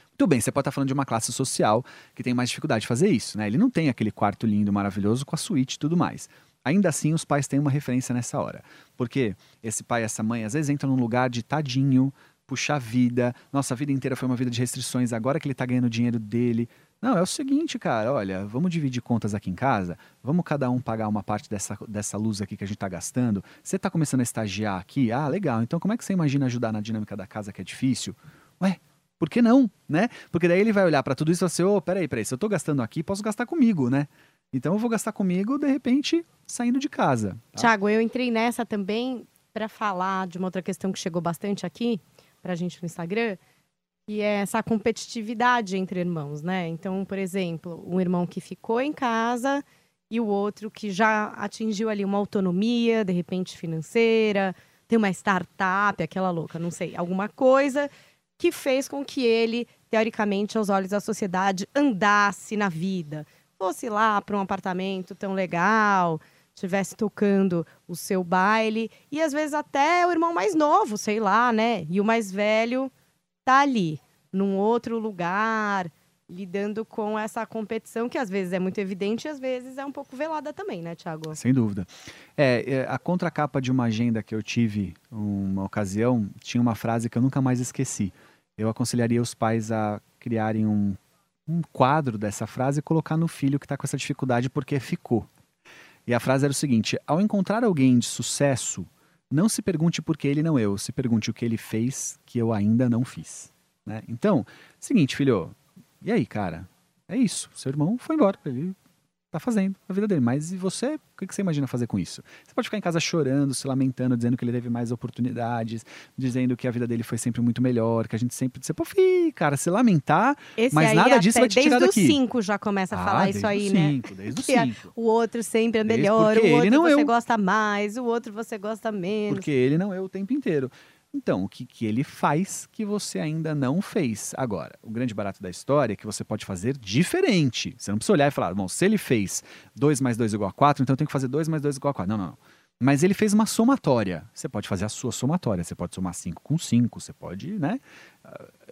Muito bem, você pode estar falando de uma classe social que tem mais dificuldade de fazer isso, né? Ele não tem aquele quarto lindo, maravilhoso com a suíte e tudo mais. Ainda assim, os pais têm uma referência nessa hora. Porque esse pai e essa mãe às vezes entram num lugar de tadinho, puxar vida, nossa a vida inteira foi uma vida de restrições, agora que ele tá ganhando dinheiro dele. Não, é o seguinte, cara, olha, vamos dividir contas aqui em casa, vamos cada um pagar uma parte dessa, dessa luz aqui que a gente tá gastando. Você tá começando a estagiar aqui? Ah, legal. Então como é que você imagina ajudar na dinâmica da casa que é difícil? Ué, por que não, né? Porque daí ele vai olhar pra tudo isso e falar assim, ô, peraí, peraí, se eu tô gastando aqui, posso gastar comigo, né? Então eu vou gastar comigo, de repente, saindo de casa. tá? Tiago, eu entrei nessa também para falar de uma outra questão que chegou bastante aqui pra gente no Instagram, que é essa competitividade entre irmãos, né? Então, por exemplo, um irmão que ficou em casa e o outro que já atingiu ali uma autonomia, de repente financeira, tem uma startup, aquela louca, não sei, alguma coisa que fez com que ele, teoricamente, aos olhos da sociedade, andasse na vida. Fosse lá para um apartamento tão legal, estivesse tocando o seu baile, e às vezes até o irmão mais novo, sei lá, né? E o mais velho tá ali, num outro lugar, lidando com essa competição que às vezes é muito evidente e às vezes é um pouco velada também, né, Tiago? Sem dúvida. É, é, a contracapa de uma agenda que eu tive uma ocasião tinha uma frase que eu nunca mais esqueci. Eu aconselharia os pais a criarem um, um quadro dessa frase e colocar no filho que está com essa dificuldade porque ficou. E a frase era o seguinte: ao encontrar alguém de sucesso, não se pergunte por que ele não eu, se pergunte o que ele fez que eu ainda não fiz. Né? Então, seguinte, filho, e aí, cara? É isso. Seu irmão foi embora. Ele tá fazendo a vida dele. Mas e você? O que você imagina fazer com isso? Você pode ficar em casa chorando, se lamentando, dizendo que ele teve mais oportunidades, dizendo que a vida dele foi sempre muito melhor, que a gente sempre. Você, pô, fi, cara, se lamentar, Esse mas nada disso vai te tirar daqui. Desde os cinco já começa a ah, falar isso aí, né? Cinco, desde os que cinco. O outro sempre é melhor, o outro você eu. gosta mais, o outro você gosta menos. Porque ele não é o tempo inteiro. Então, o que, que ele faz que você ainda não fez? Agora, o grande barato da história é que você pode fazer diferente. Você não precisa olhar e falar, bom, se ele fez 2 mais 2 igual a 4, então eu tenho que fazer 2 mais 2 igual a 4. Não, não, não. Mas ele fez uma somatória. Você pode fazer a sua somatória. Você pode somar 5 com 5, você pode, né?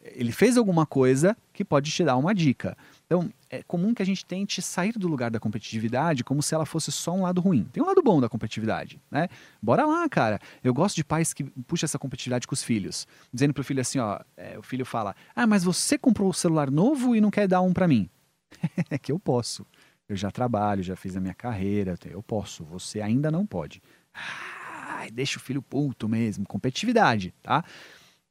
Ele fez alguma coisa que pode te dar uma dica. Então, é comum que a gente tente sair do lugar da competitividade como se ela fosse só um lado ruim. Tem um lado bom da competitividade, né? Bora lá, cara. Eu gosto de pais que puxam essa competitividade com os filhos. Dizendo pro filho assim, ó, é, o filho fala, ah, mas você comprou o um celular novo e não quer dar um para mim. (laughs) é que eu posso. Eu já trabalho, já fiz a minha carreira, eu posso. Você ainda não pode. Deixa o filho puto mesmo. Competitividade, tá?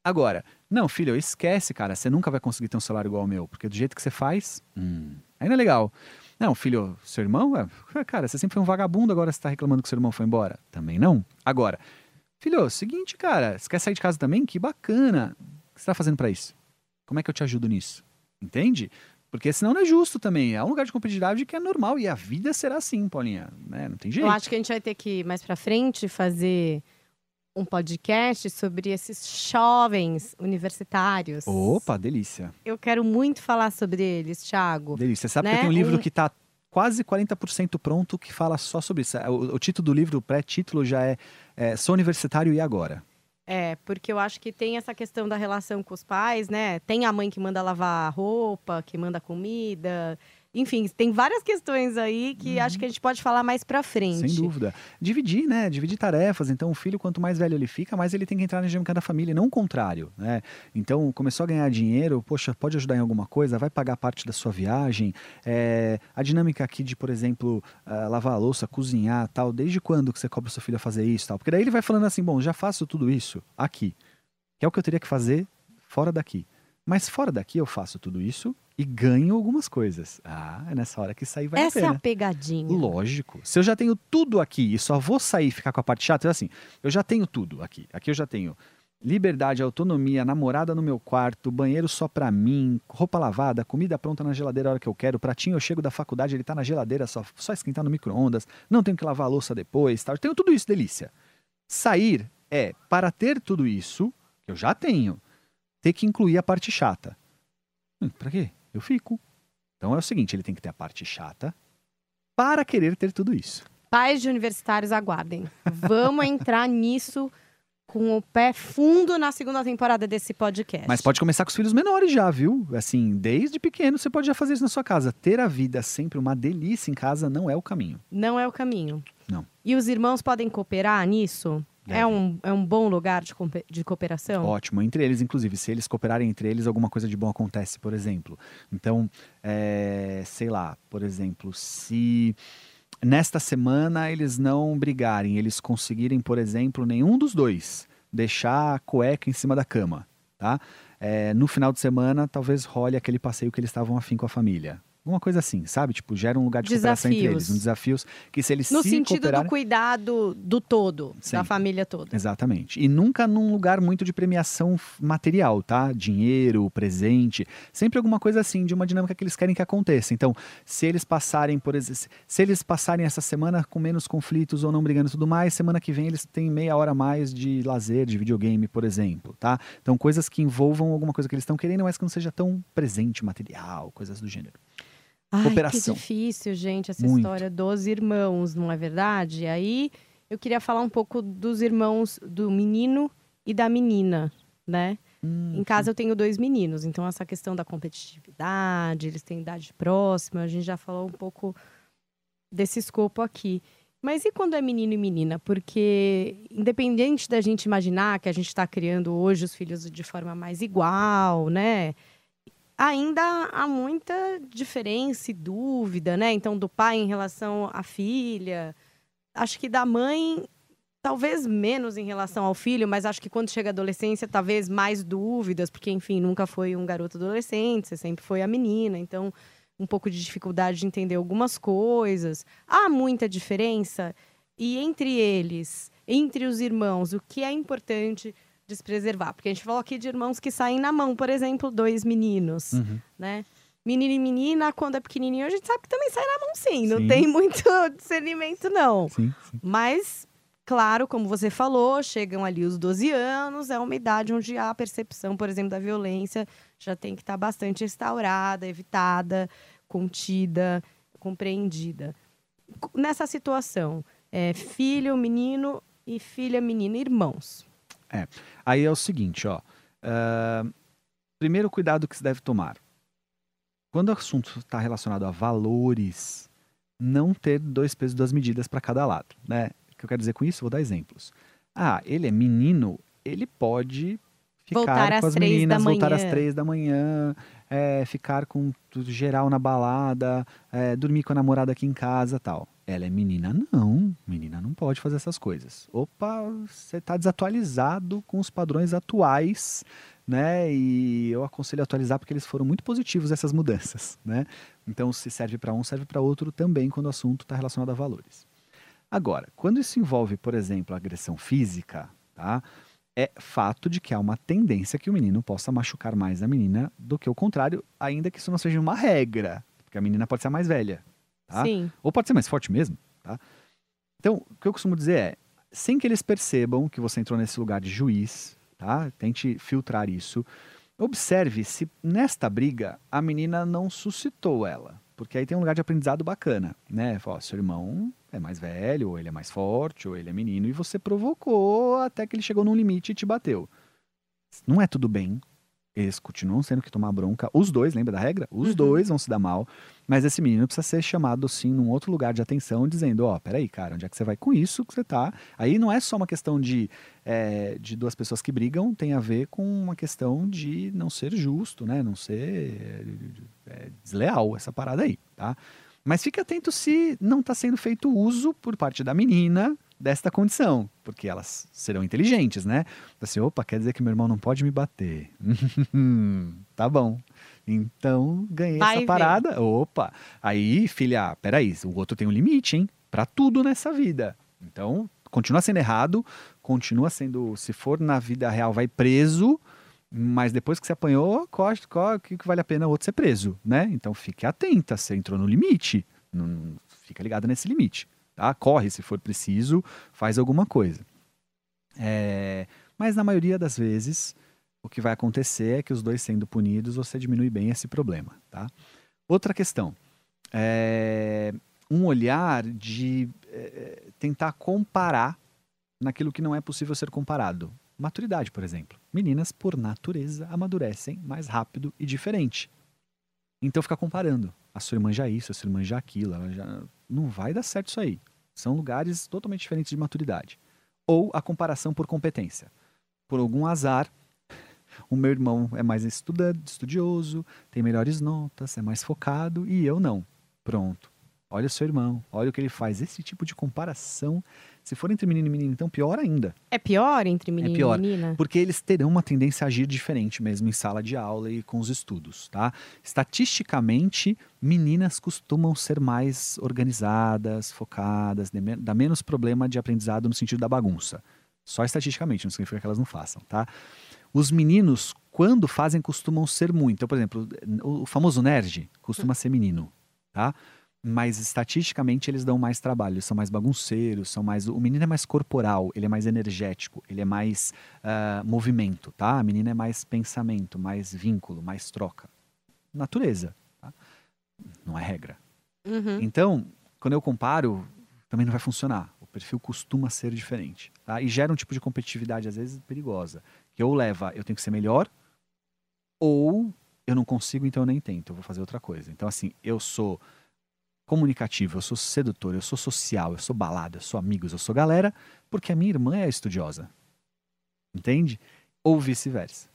Agora, não, filho, esquece, cara. Você nunca vai conseguir ter um celular igual ao meu, porque do jeito que você faz, hum, ainda é legal. Não, filho, seu irmão, é, cara, você sempre foi um vagabundo, agora você tá reclamando que seu irmão foi embora. Também não. Agora, filho, seguinte, cara, você quer sair de casa também? Que bacana. O que você tá fazendo para isso? Como é que eu te ajudo nisso? Entende? Porque senão não é justo também. É um lugar de competitividade que é normal e a vida será assim, Paulinha. Né? Não tem jeito. Eu acho que a gente vai ter que, mais pra frente, fazer um podcast sobre esses jovens universitários. Opa, delícia. Eu quero muito falar sobre eles, Thiago. Delícia. Sabe Né? que tem um livro Um- que está quase 40% pronto que fala só sobre isso. O, o título do livro, o pré-título já é, é Sou Universitário e Agora? É, porque eu acho que tem essa questão da relação com os pais, né? Tem a mãe que manda lavar roupa, que manda comida. Enfim, tem várias questões aí que acho que a gente pode falar mais pra frente. Uhum. Sem dúvida. Dividir, né? Dividir tarefas. Então, o filho, quanto mais velho ele fica, mais ele tem que entrar na dinâmica da família, não o contrário, né? Então, começou a ganhar dinheiro, poxa, pode ajudar em alguma coisa, vai pagar parte da sua viagem. É, a dinâmica aqui de, por exemplo, ah, lavar a louça, cozinhar, tal, desde quando que você cobra o seu filho a fazer isso, tal? Porque daí ele vai falando assim, bom, já faço tudo isso aqui, que é o que eu teria que fazer fora daqui. Mas fora daqui eu faço tudo isso e ganho algumas coisas. Ah, é nessa hora que sair vai Essa a é pena. a pegadinha. Lógico. Se eu já tenho tudo aqui e só vou sair e ficar com a parte chata, é assim, eu já tenho tudo aqui. Aqui eu já tenho liberdade, autonomia, namorada no meu quarto, banheiro só pra mim, roupa lavada, comida pronta na geladeira a hora que eu quero, pratinho eu chego da faculdade, ele tá na geladeira, só, só esquentar no micro-ondas, não tenho que lavar a louça depois, tal. Eu tenho tudo isso, delícia. Sair é, para ter tudo isso, que eu já tenho, ter que incluir a parte chata. Hum, pra quê? Eu fico. Então é o seguinte, ele tem que ter a parte chata para querer ter tudo isso. Pais de universitários, aguardem. Vamos entrar nisso com o pé fundo na segunda temporada desse podcast. Mas pode começar com os filhos menores já, viu? Assim, desde pequeno você pode já fazer isso na sua casa. Ter a vida sempre uma delícia em casa não é o caminho. Não é o caminho. Não. E os irmãos podem cooperar nisso? É Devem. um, é um bom lugar de, de cooperação? Ótimo, entre eles, inclusive, se eles cooperarem entre eles, alguma coisa de bom acontece, por exemplo. Então, é, sei lá, por exemplo, se nesta semana eles não brigarem, eles conseguirem, por exemplo, nenhum dos dois deixar a cueca em cima da cama, tá? É, no final de semana, talvez role aquele passeio que eles estavam afim com a família. Alguma coisa assim, sabe? Tipo, gera um lugar de cooperação entre Desafios. eles. Um desafios que se eles No se sentido cooperarem... do cuidado do todo, da Sim. família toda. Exatamente. E nunca num lugar muito de premiação material, tá? Dinheiro, presente. Sempre alguma coisa assim, de uma dinâmica que eles querem que aconteça. Então, se eles passarem, por exemplo, se eles passarem essa semana com menos conflitos ou não brigando e tudo mais, semana que vem eles têm meia hora a mais de lazer, de videogame, por exemplo, tá? Então, coisas que envolvam alguma coisa que eles estão querendo, mas que não seja tão presente, material, coisas do gênero. Ai, Cooperação. que difícil, gente, essa Muito. história dos irmãos, não é verdade? Aí eu queria falar um pouco dos irmãos do menino e da menina, né? Hum, Em casa eu tenho dois meninos, então essa questão da competitividade, eles têm idade próxima, a gente já falou um pouco desse escopo aqui. Mas e quando é menino e menina? Porque, independente da gente imaginar que a gente está criando hoje os filhos de forma mais igual, né? Ainda há muita diferença e dúvida, né? Então, do pai em relação à filha. Acho que da mãe, talvez menos em relação ao filho, mas acho que quando chega a adolescência, talvez mais dúvidas, porque, enfim, nunca foi um garoto adolescente, você sempre foi a menina. Então, um pouco de dificuldade de entender algumas coisas. Há muita diferença e entre eles, entre os irmãos, o que é importante de se preservar? Porque a gente falou aqui de irmãos que saem na mão, por exemplo, dois meninos, Uhum. né? Menino e menina, quando é pequenininho, a gente sabe que também sai na mão sim, não Sim. tem muito (laughs) discernimento não. Sim, sim. Mas, claro, como você falou, chegam ali os 12 anos, é uma idade onde a percepção, por exemplo, da violência já tem que estar bastante restaurada, evitada, contida, compreendida. Co- Nessa situação, é, filho, menino e filha, menina, irmãos. Aí é o seguinte, ó. ah, primeiro cuidado que se deve tomar. Quando o assunto está relacionado a valores, não ter dois pesos, duas medidas para cada lado, né? O que eu quero dizer com isso? Vou dar exemplos. Ah, ele é menino, ele pode ficar Voltar com as meninas, voltar às três da manhã, é, ficar com tudo geral na balada, é, dormir com a namorada aqui em casa tal. Ela é menina? Não. Menina não pode fazer essas coisas. Opa, você está desatualizado com os padrões atuais, né? E eu aconselho a atualizar porque eles foram muito positivos essas mudanças, né? Então, se serve para um, serve para outro também quando o assunto está relacionado a valores. Agora, quando isso envolve, por exemplo, agressão física, tá? É fato de que há uma tendência que o menino possa machucar mais a menina do que o contrário, ainda que isso não seja uma regra, porque a menina pode ser a mais velha, tá? Sim. Ou pode ser mais forte mesmo, tá? Então, o que eu costumo dizer é, sem que eles percebam que você entrou nesse lugar de juiz, tá? Tente filtrar isso. Observe se nesta briga a menina não suscitou ela, porque aí tem um lugar de aprendizado bacana, né? Fala, seu irmão é mais velho, ou ele é mais forte, ou ele é menino, e você provocou até que ele chegou num limite e te bateu. Não é tudo bem. Eles continuam sendo que tomar bronca. Os dois, lembra da regra? Os Uhum. dois vão se dar mal. Mas esse menino precisa ser chamado, sim, num outro lugar de atenção, dizendo: Ó, peraí, cara, onde é que você vai com isso que você tá? Aí não é só uma questão de, é, de duas pessoas que brigam, tem a ver com uma questão de não ser justo, né? Não ser é, é, desleal, essa parada aí, tá? Mas fique atento se não está sendo feito uso por parte da menina desta condição, porque elas serão inteligentes, né? Assim, opa, quer dizer que meu irmão não pode me bater. (laughs) tá bom. Então, ganhei Vai essa ver. parada. Opa. Aí, filha, peraí, o outro tem um limite, hein? Pra tudo nessa vida. Então, continua sendo errado, continua sendo, se for na vida real, vai preso, mas depois que você apanhou, qual que que vale a pena o outro ser preso, né? Então, fique atenta, você entrou no limite, não, fica ligado nesse limite, tá? Corre se for preciso, faz alguma coisa. É, mas na maioria das vezes, o que vai acontecer é que os dois sendo punidos, você diminui bem esse problema, tá? Outra questão, é um olhar de é, tentar comparar naquilo que não é possível ser comparado. Maturidade, por exemplo. Meninas, por natureza, amadurecem mais rápido e diferente. Então ficar comparando. A sua irmã já isso, a sua irmã já aquilo. Ela já... Não vai dar certo isso aí. São lugares totalmente diferentes de maturidade. Ou a comparação por competência. Por algum azar, (laughs) o meu irmão é mais estudioso, tem melhores notas, é mais focado e eu não. Pronto. Olha o seu irmão, olha o que ele faz. Esse tipo de comparação Se for entre menino e menina, então pior ainda. É pior entre menino pior. e menina? Porque eles terão uma tendência a agir diferente mesmo em sala de aula e com os estudos, tá? Estatisticamente, meninas costumam ser mais organizadas, focadas, dá menos problema de aprendizado no sentido da bagunça. Só estatisticamente, não significa que elas não façam, tá? Os meninos, quando fazem, costumam ser muito. Então, por exemplo, o o famoso nerd costuma ser menino, tá? Mas estatisticamente eles dão mais trabalho, eles são mais bagunceiros, são mais. O menino é mais corporal, ele é mais energético, ele é mais ah, movimento, tá? A menina é mais pensamento, mais vínculo, mais troca. Natureza, tá? Não é regra. Uhum. Então, quando eu comparo, também não vai funcionar. O perfil costuma ser diferente, tá? E gera um tipo de competitividade às vezes perigosa, que ou leva, eu tenho que ser melhor, ou eu não consigo, então eu nem tento, eu vou fazer outra coisa. Então assim, eu sou comunicativo, eu sou sedutor, eu sou social, eu sou balada, eu sou amigos, eu sou galera, porque a minha irmã é estudiosa. Entende? Ou vice-versa.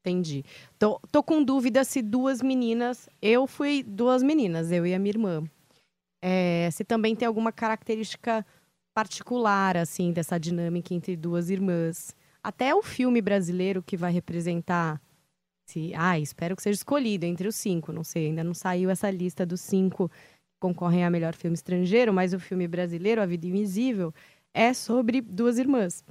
Entendi. Tô, tô com dúvida se duas meninas. Eu fui duas meninas, eu e a minha irmã. É, se também tem alguma característica particular, assim, dessa dinâmica entre duas irmãs. Até o filme brasileiro que vai representar. Se, ah, espero que seja escolhido entre os cinco. Não sei, ainda não saiu essa lista dos cinco concorrem a melhor filme estrangeiro, mas o filme brasileiro, A Vida Invisível, é sobre duas irmãs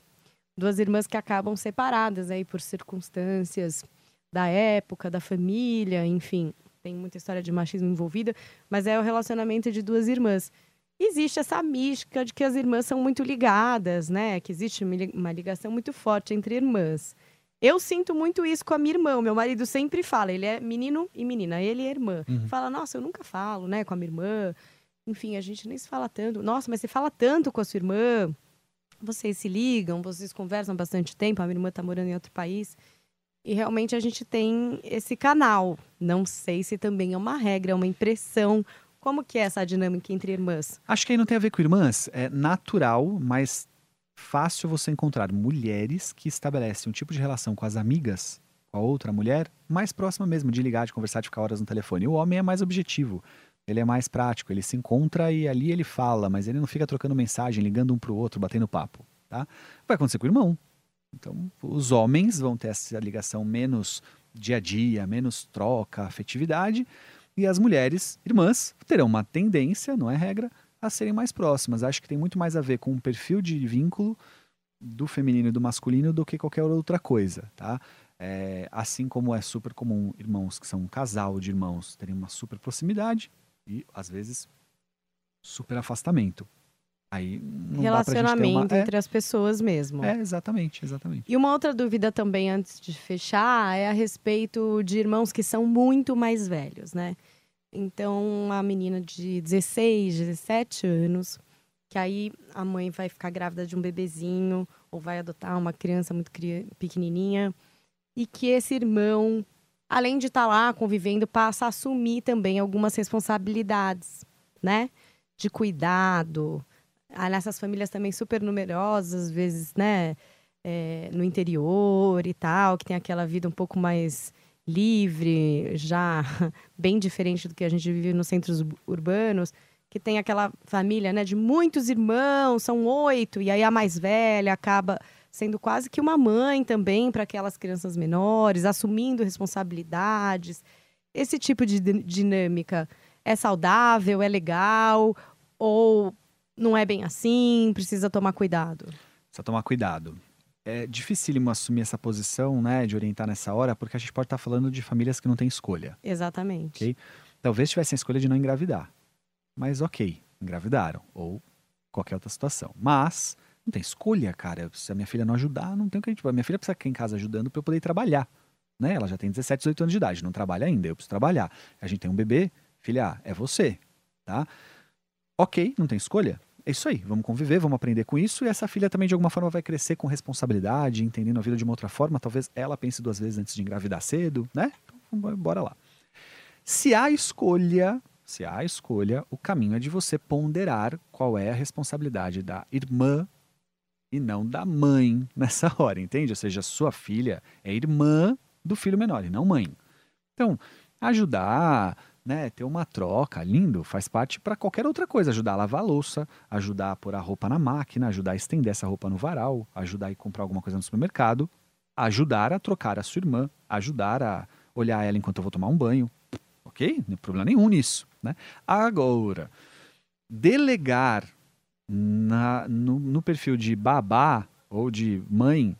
duas irmãs que acabam separadas aí por circunstâncias da época, da família, enfim, tem muita história de machismo envolvida, mas é o relacionamento de duas irmãs. Existe essa mística de que as irmãs são muito ligadas, né? Que existe uma li- uma ligação muito forte entre irmãs. Eu sinto muito isso com a minha irmã. O meu marido sempre fala, ele é menino e menina, ele é irmã. Uhum. Fala, nossa, eu nunca falo, né, com a minha irmã. Enfim, a gente nem se fala tanto. Nossa, mas você fala tanto com a sua irmã vocês se ligam, vocês conversam bastante tempo, a minha irmã está morando em outro país. E realmente a gente tem esse canal. Não sei se também é uma regra, é uma impressão. Como que é essa dinâmica entre irmãs? Acho que aí não tem a ver com irmãs, é natural, mas fácil você encontrar mulheres que estabelecem um tipo de relação com as amigas, com a outra mulher, mais próxima mesmo, de ligar, de conversar, de ficar horas no telefone. O homem é mais objetivo, ele é mais prático, ele se encontra e ali ele fala, mas ele não fica trocando mensagem, ligando um pro outro, batendo papo, tá? Vai acontecer com o irmão. Então, os homens vão ter essa ligação menos dia a dia, menos troca, afetividade, e as mulheres, irmãs, terão uma tendência, não é regra, a serem mais próximas. Acho que tem muito mais a ver com o perfil de vínculo do feminino e do masculino do que qualquer outra coisa, tá? É, assim como é super comum irmãos que são um casal de irmãos terem uma super proximidade e, às vezes, super afastamento. Aí não Relacionamento uma... entre as pessoas mesmo. É, é, exatamente, exatamente. E uma outra dúvida também, antes de fechar, é a respeito de irmãos que são muito mais velhos, né? Então, a menina de 16, 17 anos, que aí a mãe vai ficar grávida de um bebezinho ou vai adotar uma criança muito pequenininha e que esse irmão, além de estar lá convivendo, passa a assumir também algumas responsabilidades, né? De cuidado. Ah, nessas famílias também super numerosas, às vezes, né? é, no interior e tal, que tem aquela vida um pouco mais livre, já (laughs) bem diferente do que a gente vive nos centros ur- urbanos, que tem aquela família, né, de muitos irmãos, são oito, e aí a mais velha acaba sendo quase que uma mãe também para aquelas crianças menores, assumindo responsabilidades. Esse tipo de din- dinâmica é saudável, é legal, ou não é bem assim, precisa tomar cuidado? Precisa tomar cuidado. É dificílimo assumir essa posição, né, de orientar nessa hora, porque a gente pode estar falando de famílias que não têm escolha. Exatamente. Ok. Talvez tivessem a escolha de não engravidar. Mas ok, engravidaram. Ou qualquer outra situação. Mas não tem escolha, cara. Se a minha filha não ajudar, não tem o que a gente. Minha filha precisa ficar em casa ajudando para eu poder trabalhar. Né? Ela já tem 17, 18 anos de idade, não trabalha ainda, eu preciso trabalhar. A gente tem um bebê, filha, é você, tá? Ok, não tem escolha. É isso aí, vamos conviver, vamos aprender com isso. E essa filha também, de alguma forma, vai crescer com responsabilidade, entendendo a vida de uma outra forma. Talvez ela pense duas vezes antes de engravidar cedo, né? Então, bora lá. Se há escolha, se há escolha, o caminho é de você ponderar qual é a responsabilidade da irmã e não da mãe (laughs) nessa hora, entende? Ou seja, sua filha é irmã do filho menor e não mãe. Então, ajudar, né, ter uma troca, lindo, faz parte para qualquer outra coisa, ajudar a lavar a louça, ajudar a pôr a roupa na máquina, ajudar a estender essa roupa no varal, ajudar a ir comprar alguma coisa no supermercado, ajudar a trocar a sua irmã, ajudar a olhar ela enquanto eu vou tomar um banho, ok? Não tem problema nenhum nisso, né? Agora, delegar na, no, no perfil de babá ou de mãe,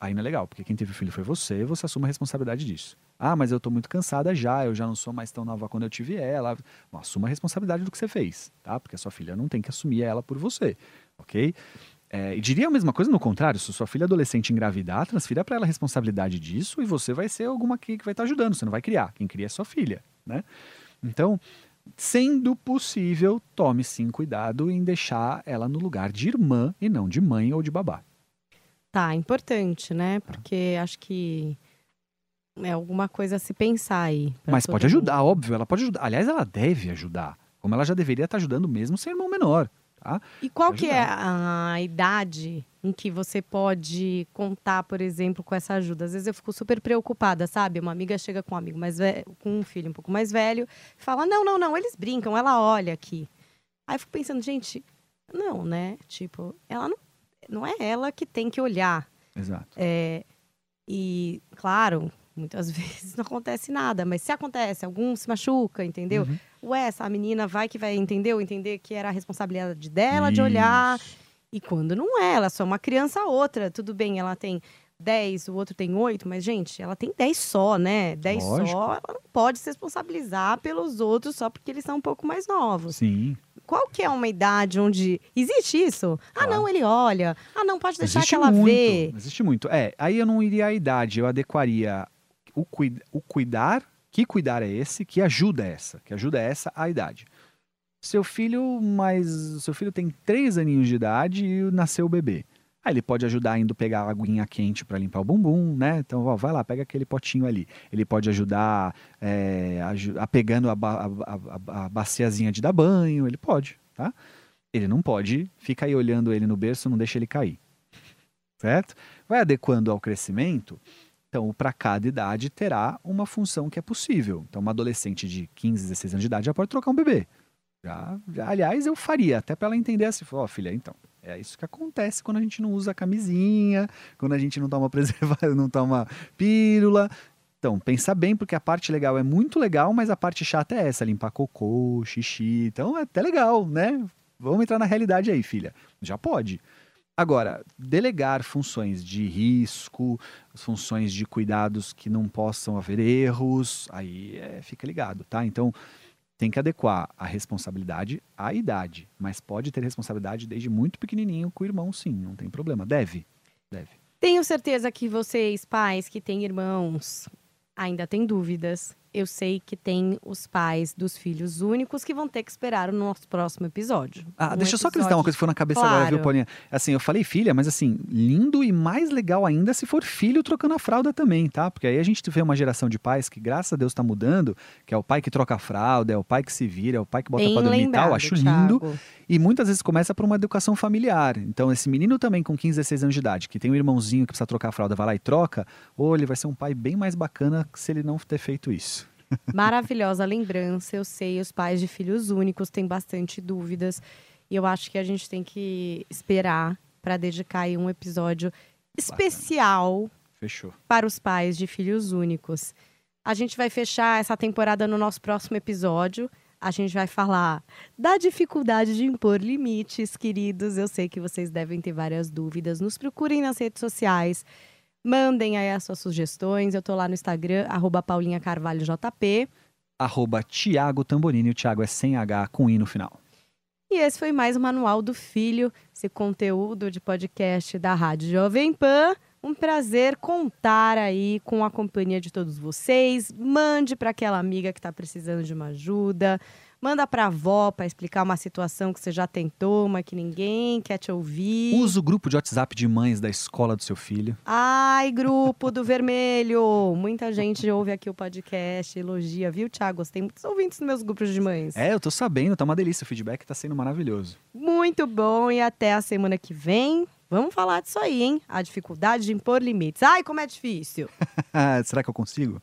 aí não é legal, porque quem teve filho foi você, você assume a responsabilidade disso. Ah, mas eu estou muito cansada já, eu já não sou mais tão nova quando eu tive ela. Bom, assuma a responsabilidade do que você fez, tá? Porque a sua filha não tem que assumir ela por você, ok? É, e diria a mesma coisa no contrário, se sua filha adolescente engravidar, transfira para ela a responsabilidade disso e você vai ser alguma que, que vai estar tá ajudando, você não vai criar, quem cria é sua filha, né? Então, sendo possível, tome sim cuidado em deixar ela no lugar de irmã e não de mãe ou de babá. Tá, importante, né? Tá. Porque acho que é alguma coisa a se pensar aí. Mas pode ajudar, mundo. óbvio, ela pode ajudar. Aliás, ela deve ajudar. Como ela já deveria estar ajudando mesmo sem irmão menor. Tá? E qual que é a, idade em que você pode contar, por exemplo, com essa ajuda? Às vezes eu fico super preocupada, sabe? Uma amiga chega com um amigo mais velho, com um filho um pouco mais velho, fala: "Não, não, não, eles brincam, ela olha aqui". Aí eu fico pensando, gente, não, né? Tipo, ela não, não é ela que tem que olhar. Exato. É, e, claro, Muitas (laughs) vezes não acontece nada, mas se acontece, algum se machuca, entendeu? Uhum. Ué, essa menina vai que vai, entendeu? Entender que era a responsabilidade dela Isso. de olhar. E quando não é, ela é só uma criança outra. Tudo bem, ela tem 10, o outro tem 8, mas, gente, ela tem 10 só, né? 10 só, ela não pode se responsabilizar pelos outros só porque eles são um pouco mais novos. Sim. Qual que é uma idade onde existe isso? Ah, claro. Ah, não, ele olha. Ah, não, pode deixar existe que ela muito, vê. Existe muito. É, aí eu não iria à idade, eu adequaria o, o cuidar, que cuidar é esse, que ajuda essa, que ajuda essa a idade. Seu filho, mas seu filho tem três aninhos de idade e nasceu o bebê. Aí ele pode ajudar indo pegar a aguinha quente para limpar o bumbum, né? Então, ó, vai lá, pega aquele potinho ali. Ele pode ajudar é, a, a, pegando a, a, a, baciazinha de dar banho, ele pode, tá? Ele não pode ficar aí olhando ele no berço, não deixa ele cair. Certo? Vai adequando ao crescimento, então, para cada idade terá uma função que é possível. Então, uma adolescente de 15, 16 anos de idade já pode trocar um bebê. Já, já aliás, eu faria, até para ela entender assim, ó, oh, filha, então, é isso que acontece quando a gente não usa camisinha, quando a gente não toma (laughs) preservativo, não toma pílula. Então, pensa bem, porque a parte legal é muito legal, mas a parte chata é essa, limpar cocô, xixi. Então, é até legal, né? Vamos entrar na realidade aí, filha. Já pode. Agora, delegar funções de risco, funções de cuidados que não possam haver erros, aí é, fica ligado, tá? Então, tem que adequar a responsabilidade à idade, mas pode ter responsabilidade desde muito pequenininho com o irmão, sim, não tem problema. Deve, deve. Tenho certeza que vocês, pais que têm irmãos, ainda têm dúvidas eu sei que tem os pais dos filhos únicos que vão ter que esperar o nosso próximo episódio. Ah, um deixa eu só acrescentar uma coisa que foi na cabeça claro. agora, viu, Paulinha? Assim, eu falei filha, mas assim, lindo e mais legal ainda se for filho trocando a fralda também, tá? Porque aí a gente vê uma geração de pais que, graças a Deus, tá mudando, que é o pai que troca a fralda, é o pai que se vira, é o pai que bota Bem pra dormir e tal. Acho Thiago. lindo. E muitas vezes começa por uma educação familiar. Então, esse menino também com 15, 16 anos de idade, que tem um irmãozinho que precisa trocar a fralda, vai lá e troca, ou ele vai ser um pai bem mais bacana se ele não ter feito isso. Maravilhosa lembrança. Eu sei, os pais de filhos únicos têm bastante dúvidas. E eu acho que a gente tem que esperar para dedicar aí um episódio especial Fechou. para os pais de filhos únicos. A gente vai fechar essa temporada no nosso próximo episódio. A gente vai falar da dificuldade de impor limites, queridos. Eu sei que vocês devem ter várias dúvidas. Nos procurem nas redes sociais. Mandem aí as suas sugestões. Eu tô lá no Instagram, arroba Paulinha Carvalho JP. Arroba Tiago Tamborini. O Tiago é sem H com I no final. E esse foi mais o Manual do Filho, esse conteúdo de podcast da Rádio Jovem Pan. Um prazer contar aí com a companhia de todos vocês. Mande para aquela amiga que está precisando de uma ajuda. Manda pra avó para explicar uma situação que você já tentou, mas que ninguém quer te ouvir. Usa o grupo de WhatsApp de mães da escola do seu filho. Ai, grupo do (laughs) vermelho! Muita gente ouve aqui o podcast, elogia, viu, Thiago? Tem muitos ouvintes nos meus grupos de mães. É, eu tô sabendo, tá uma delícia. O feedback tá sendo maravilhoso. Muito bom, e até a semana que vem. Vamos falar disso aí, hein? A dificuldade de impor limites. Ai, como é difícil! (laughs) Será que eu consigo?